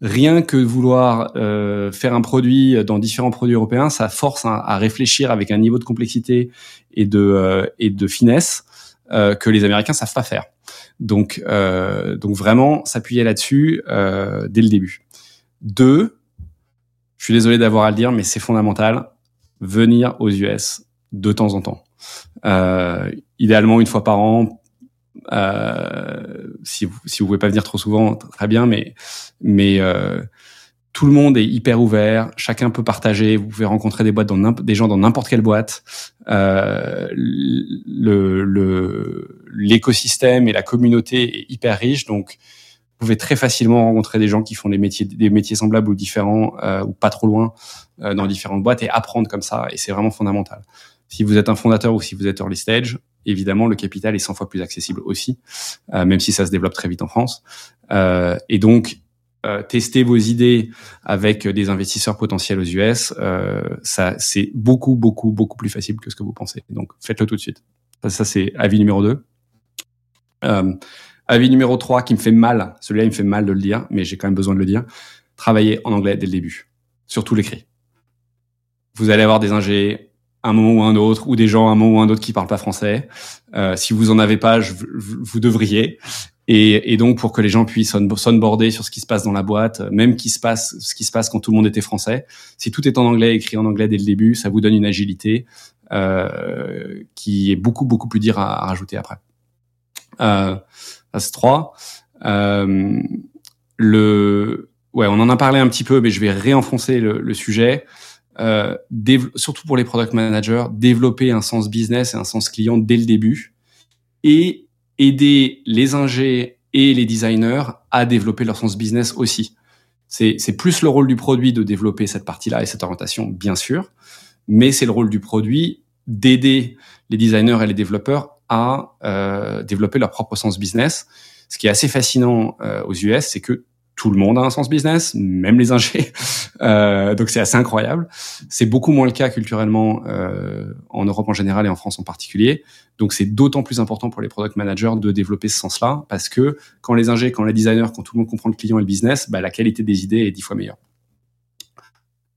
rien que vouloir euh, faire un produit dans différents produits européens, ça force à réfléchir avec un niveau de complexité et de euh, et de finesse euh, que les Américains savent pas faire. Donc euh, donc vraiment s'appuyer là-dessus euh, dès le début. Deux, je suis désolé d'avoir à le dire, mais c'est fondamental. Venir aux US de temps en temps. Euh, idéalement une fois par an. Euh, si vous si vous pouvez pas venir trop souvent, très bien, mais mais euh, tout le monde est hyper ouvert, chacun peut partager, vous pouvez rencontrer des boîtes dans des gens dans n'importe quelle boîte. Euh, le l'écosystème et la communauté est hyper riche, donc vous pouvez très facilement rencontrer des gens qui font des métiers des métiers semblables ou différents euh, ou pas trop loin euh, dans différentes boîtes et apprendre comme ça et c'est vraiment fondamental. Si vous êtes un fondateur ou si vous êtes early stage, évidemment le capital est 100 fois plus accessible aussi, euh, même si ça se développe très vite en France. Euh, et donc euh, tester vos idées avec des investisseurs potentiels aux US, euh, ça c'est beaucoup beaucoup beaucoup plus facile que ce que vous pensez. Donc faites-le tout de suite. Ça, c'est avis numéro 2. Euh, avis numéro 3 qui me fait mal, celui-là il me fait mal de le dire, mais j'ai quand même besoin de le dire. Travaillez en anglais dès le début, surtout l'écrit. Vous allez avoir des ingés un moment ou un autre, ou des gens un moment ou un autre qui parlent pas français. Euh, si vous en avez pas, je- vous devriez. Et, et donc pour que les gens puissent on- s'onboarder sur ce qui se passe dans la boîte, même qui se passe, ce qui se passe quand tout le monde était français. Si tout est en anglais, écrit en anglais dès le début, ça vous donne une agilité euh, qui est beaucoup beaucoup plus dire à, à rajouter après. Euh, c'est trois. Euh, le, ouais, on en a parlé un petit peu, mais je vais réenfoncer le, le sujet. Euh, surtout pour les product managers, développer un sens business et un sens client dès le début et aider les ingés et les designers à développer leur sens business aussi. C'est c'est plus le rôle du produit de développer cette partie-là et cette orientation, bien sûr, mais c'est le rôle du produit d'aider les designers et les développeurs à euh, développer leur propre sens business. Ce qui est assez fascinant euh, aux US, c'est que tout le monde a un sens business, même les ingés. Euh, donc c'est assez incroyable. C'est beaucoup moins le cas culturellement euh, en Europe en général et en France en particulier. Donc c'est d'autant plus important pour les product managers de développer ce sens-là parce que quand les ingés, quand les designers, quand tout le monde comprend le client et le business, bah, la qualité des idées est dix fois meilleure.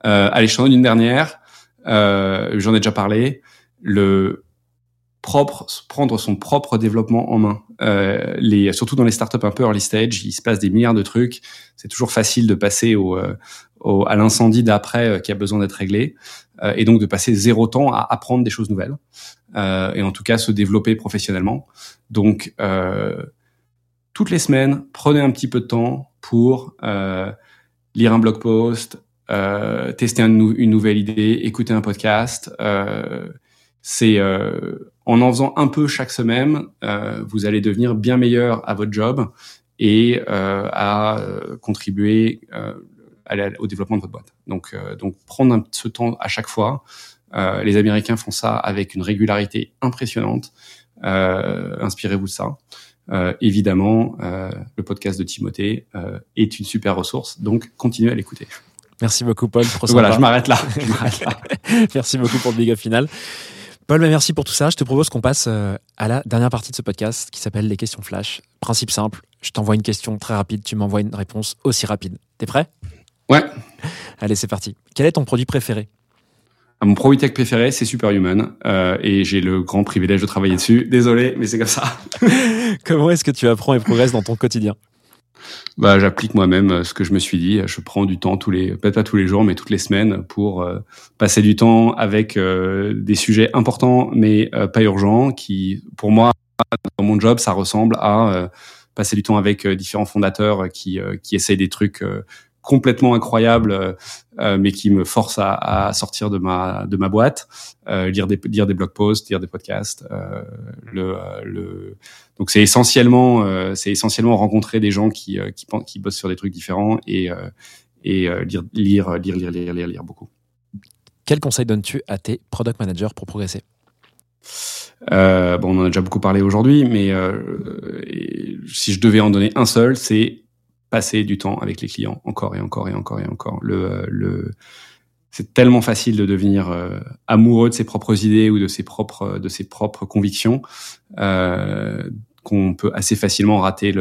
Euh, allez, je t'en donne une dernière. Euh, J'en ai déjà parlé. Le propre, prendre son propre développement en main. Euh, les, surtout dans les startups un peu early stage, il se passe des milliards de trucs. C'est toujours facile de passer au, euh, au à l'incendie d'après euh, qui a besoin d'être réglé, euh, et donc de passer zéro temps à apprendre des choses nouvelles, euh, et en tout cas se développer professionnellement. Donc euh, toutes les semaines, prenez un petit peu de temps pour lire un blog post, tester une nouvelle idée, écouter un podcast. Euh, c'est euh, en en faisant un peu chaque semaine, euh, vous allez devenir bien meilleur à votre job et euh, à euh, contribuer euh, à la- au développement de votre boîte. Donc, euh, donc prendre un, ce temps à chaque fois. Euh, les Américains font ça avec une régularité impressionnante. Euh, Inspirez-vous de ça. Euh, évidemment, euh, le podcast de Timothée euh, est une super ressource, donc continuez à l'écouter. Merci beaucoup, Paul. Trop Voilà, sympa. je m'arrête là. Je là. Merci beaucoup pour le big up final. Paul, bah, merci pour tout ça. Je te propose qu'on passe euh, à la dernière partie de ce podcast qui s'appelle les questions flash. Principe simple, je t'envoie une question très rapide, tu m'envoies une réponse aussi rapide. T'es prêt? Ouais. Allez, c'est parti. Quel est ton produit préféré? Ah, Mon produit tech préféré, c'est Superhuman, euh, et j'ai le grand privilège de travailler dessus. Désolé, mais c'est comme ça. Comment est-ce que tu apprends et progresses dans ton quotidien? Bah, j'applique moi-même euh, ce que je me suis dit. Je prends du temps tous les, peut-être pas tous les jours, mais toutes les semaines pour euh, passer du temps avec euh, des sujets importants, mais pas urgents, qui, pour moi, dans mon job, ça ressemble à passer du temps avec différents fondateurs qui, qui essayent des trucs complètement incroyables, euh, euh, mais qui me forcent à, à sortir de ma de ma boîte, euh, lire des lire des blog posts, lire des podcasts. euh, le, euh, le donc c'est essentiellement euh, c'est essentiellement rencontrer des gens qui euh, qui qui bossent sur des trucs différents et euh, et euh, lire lire lire lire lire lire lire beaucoup. Quel conseil donnes-tu à tes product managers pour progresser? Euh, bon, on en a déjà beaucoup parlé aujourd'hui, mais euh, si je devais en donner un seul, c'est passer du temps avec les clients, encore et encore et encore et encore. C'est tellement facile de devenir euh, amoureux de ses propres idées ou de ses propres de ses propres convictions euh, qu'on peut assez facilement rater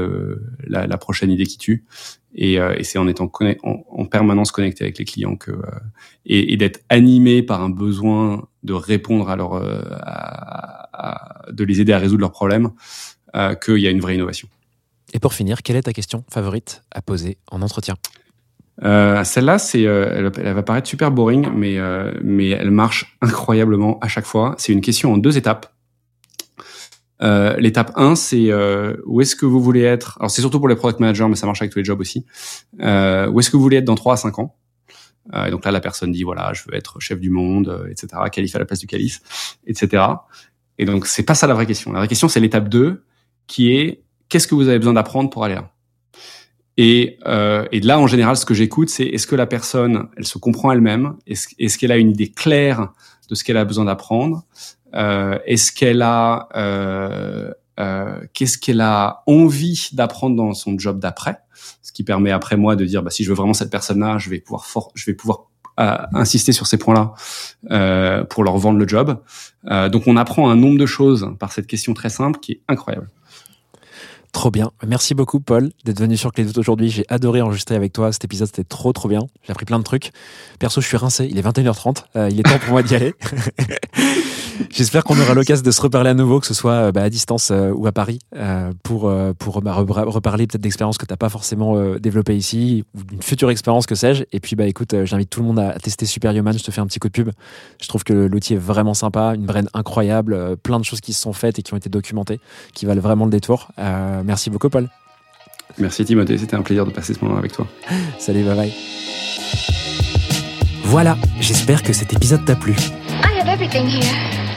la, prochaine idée qui tue. Et, euh, c'est en étant en, en permanence connecté avec les clients et, d'être animé par un besoin de répondre à leur de les aider à résoudre leurs problèmes qu'il y a une vraie innovation. Et pour finir, quelle est ta question favorite à poser en entretien Euh, Celle-là, c'est, euh, elle, va paraître super boring, mais euh, mais elle marche incroyablement à chaque fois. C'est une question en deux étapes. Euh, L'étape 1, c'est euh, où est-ce que vous voulez être? Alors c'est surtout pour les product managers, mais ça marche avec tous les jobs aussi. Euh, où est-ce que vous voulez être dans 3 à 5 ans? Et Donc là, la personne dit voilà, je veux être chef du monde, etc. Calife à la place du calife, etc. Et donc c'est pas ça la vraie question. La vraie question, c'est l'étape 2, qui est qu'est-ce que vous avez besoin d'apprendre pour aller là? Et, euh, et là, en général, ce que j'écoute, c'est est-ce que la personne, elle se comprend elle-même? Est-ce qu'elle a une idée claire de ce qu'elle a besoin d'apprendre? Euh, Est-ce qu'elle a euh, euh, qu'est-ce qu'elle a envie d'apprendre dans son job d'après? Ce qui permet après moi de dire, bah, si je veux vraiment cette personne-là, je vais pouvoir fort, je vais pouvoir euh, insister sur ces points-là euh, pour leur vendre le job. Euh, donc, on apprend un nombre de choses par cette question très simple qui est incroyable. Trop bien. Merci beaucoup, Paul, d'être venu sur Clé de Voûte aujourd'hui. J'ai adoré enregistrer avec toi. Cet épisode, c'était trop, trop bien. J'ai appris plein de trucs. Perso, je suis rincé. Il est 21h30. Euh, il est temps pour moi d'y aller. J'espère qu'on aura l'occasion de se reparler à nouveau, que ce soit euh, bah, à distance euh, ou à Paris, euh, pour, euh, pour bah, reparler peut-être d'expériences que tu n'as pas forcément euh, développées ici, ou d'une future expérience, que sais-je. Et puis, bah, écoute, euh, j'invite tout le monde à tester Superhuman. Je te fais un petit coup de pub. Je trouve que l'outil est vraiment sympa, une brain incroyable, euh, plein de choses qui se sont faites et qui ont été documentées, qui valent vraiment le détour. Euh, merci beaucoup, Paul. Merci Timothée, c'était un plaisir de passer ce moment avec toi. Salut, bye bye. Voilà, j'espère que cet épisode t'a plu. I have everything here.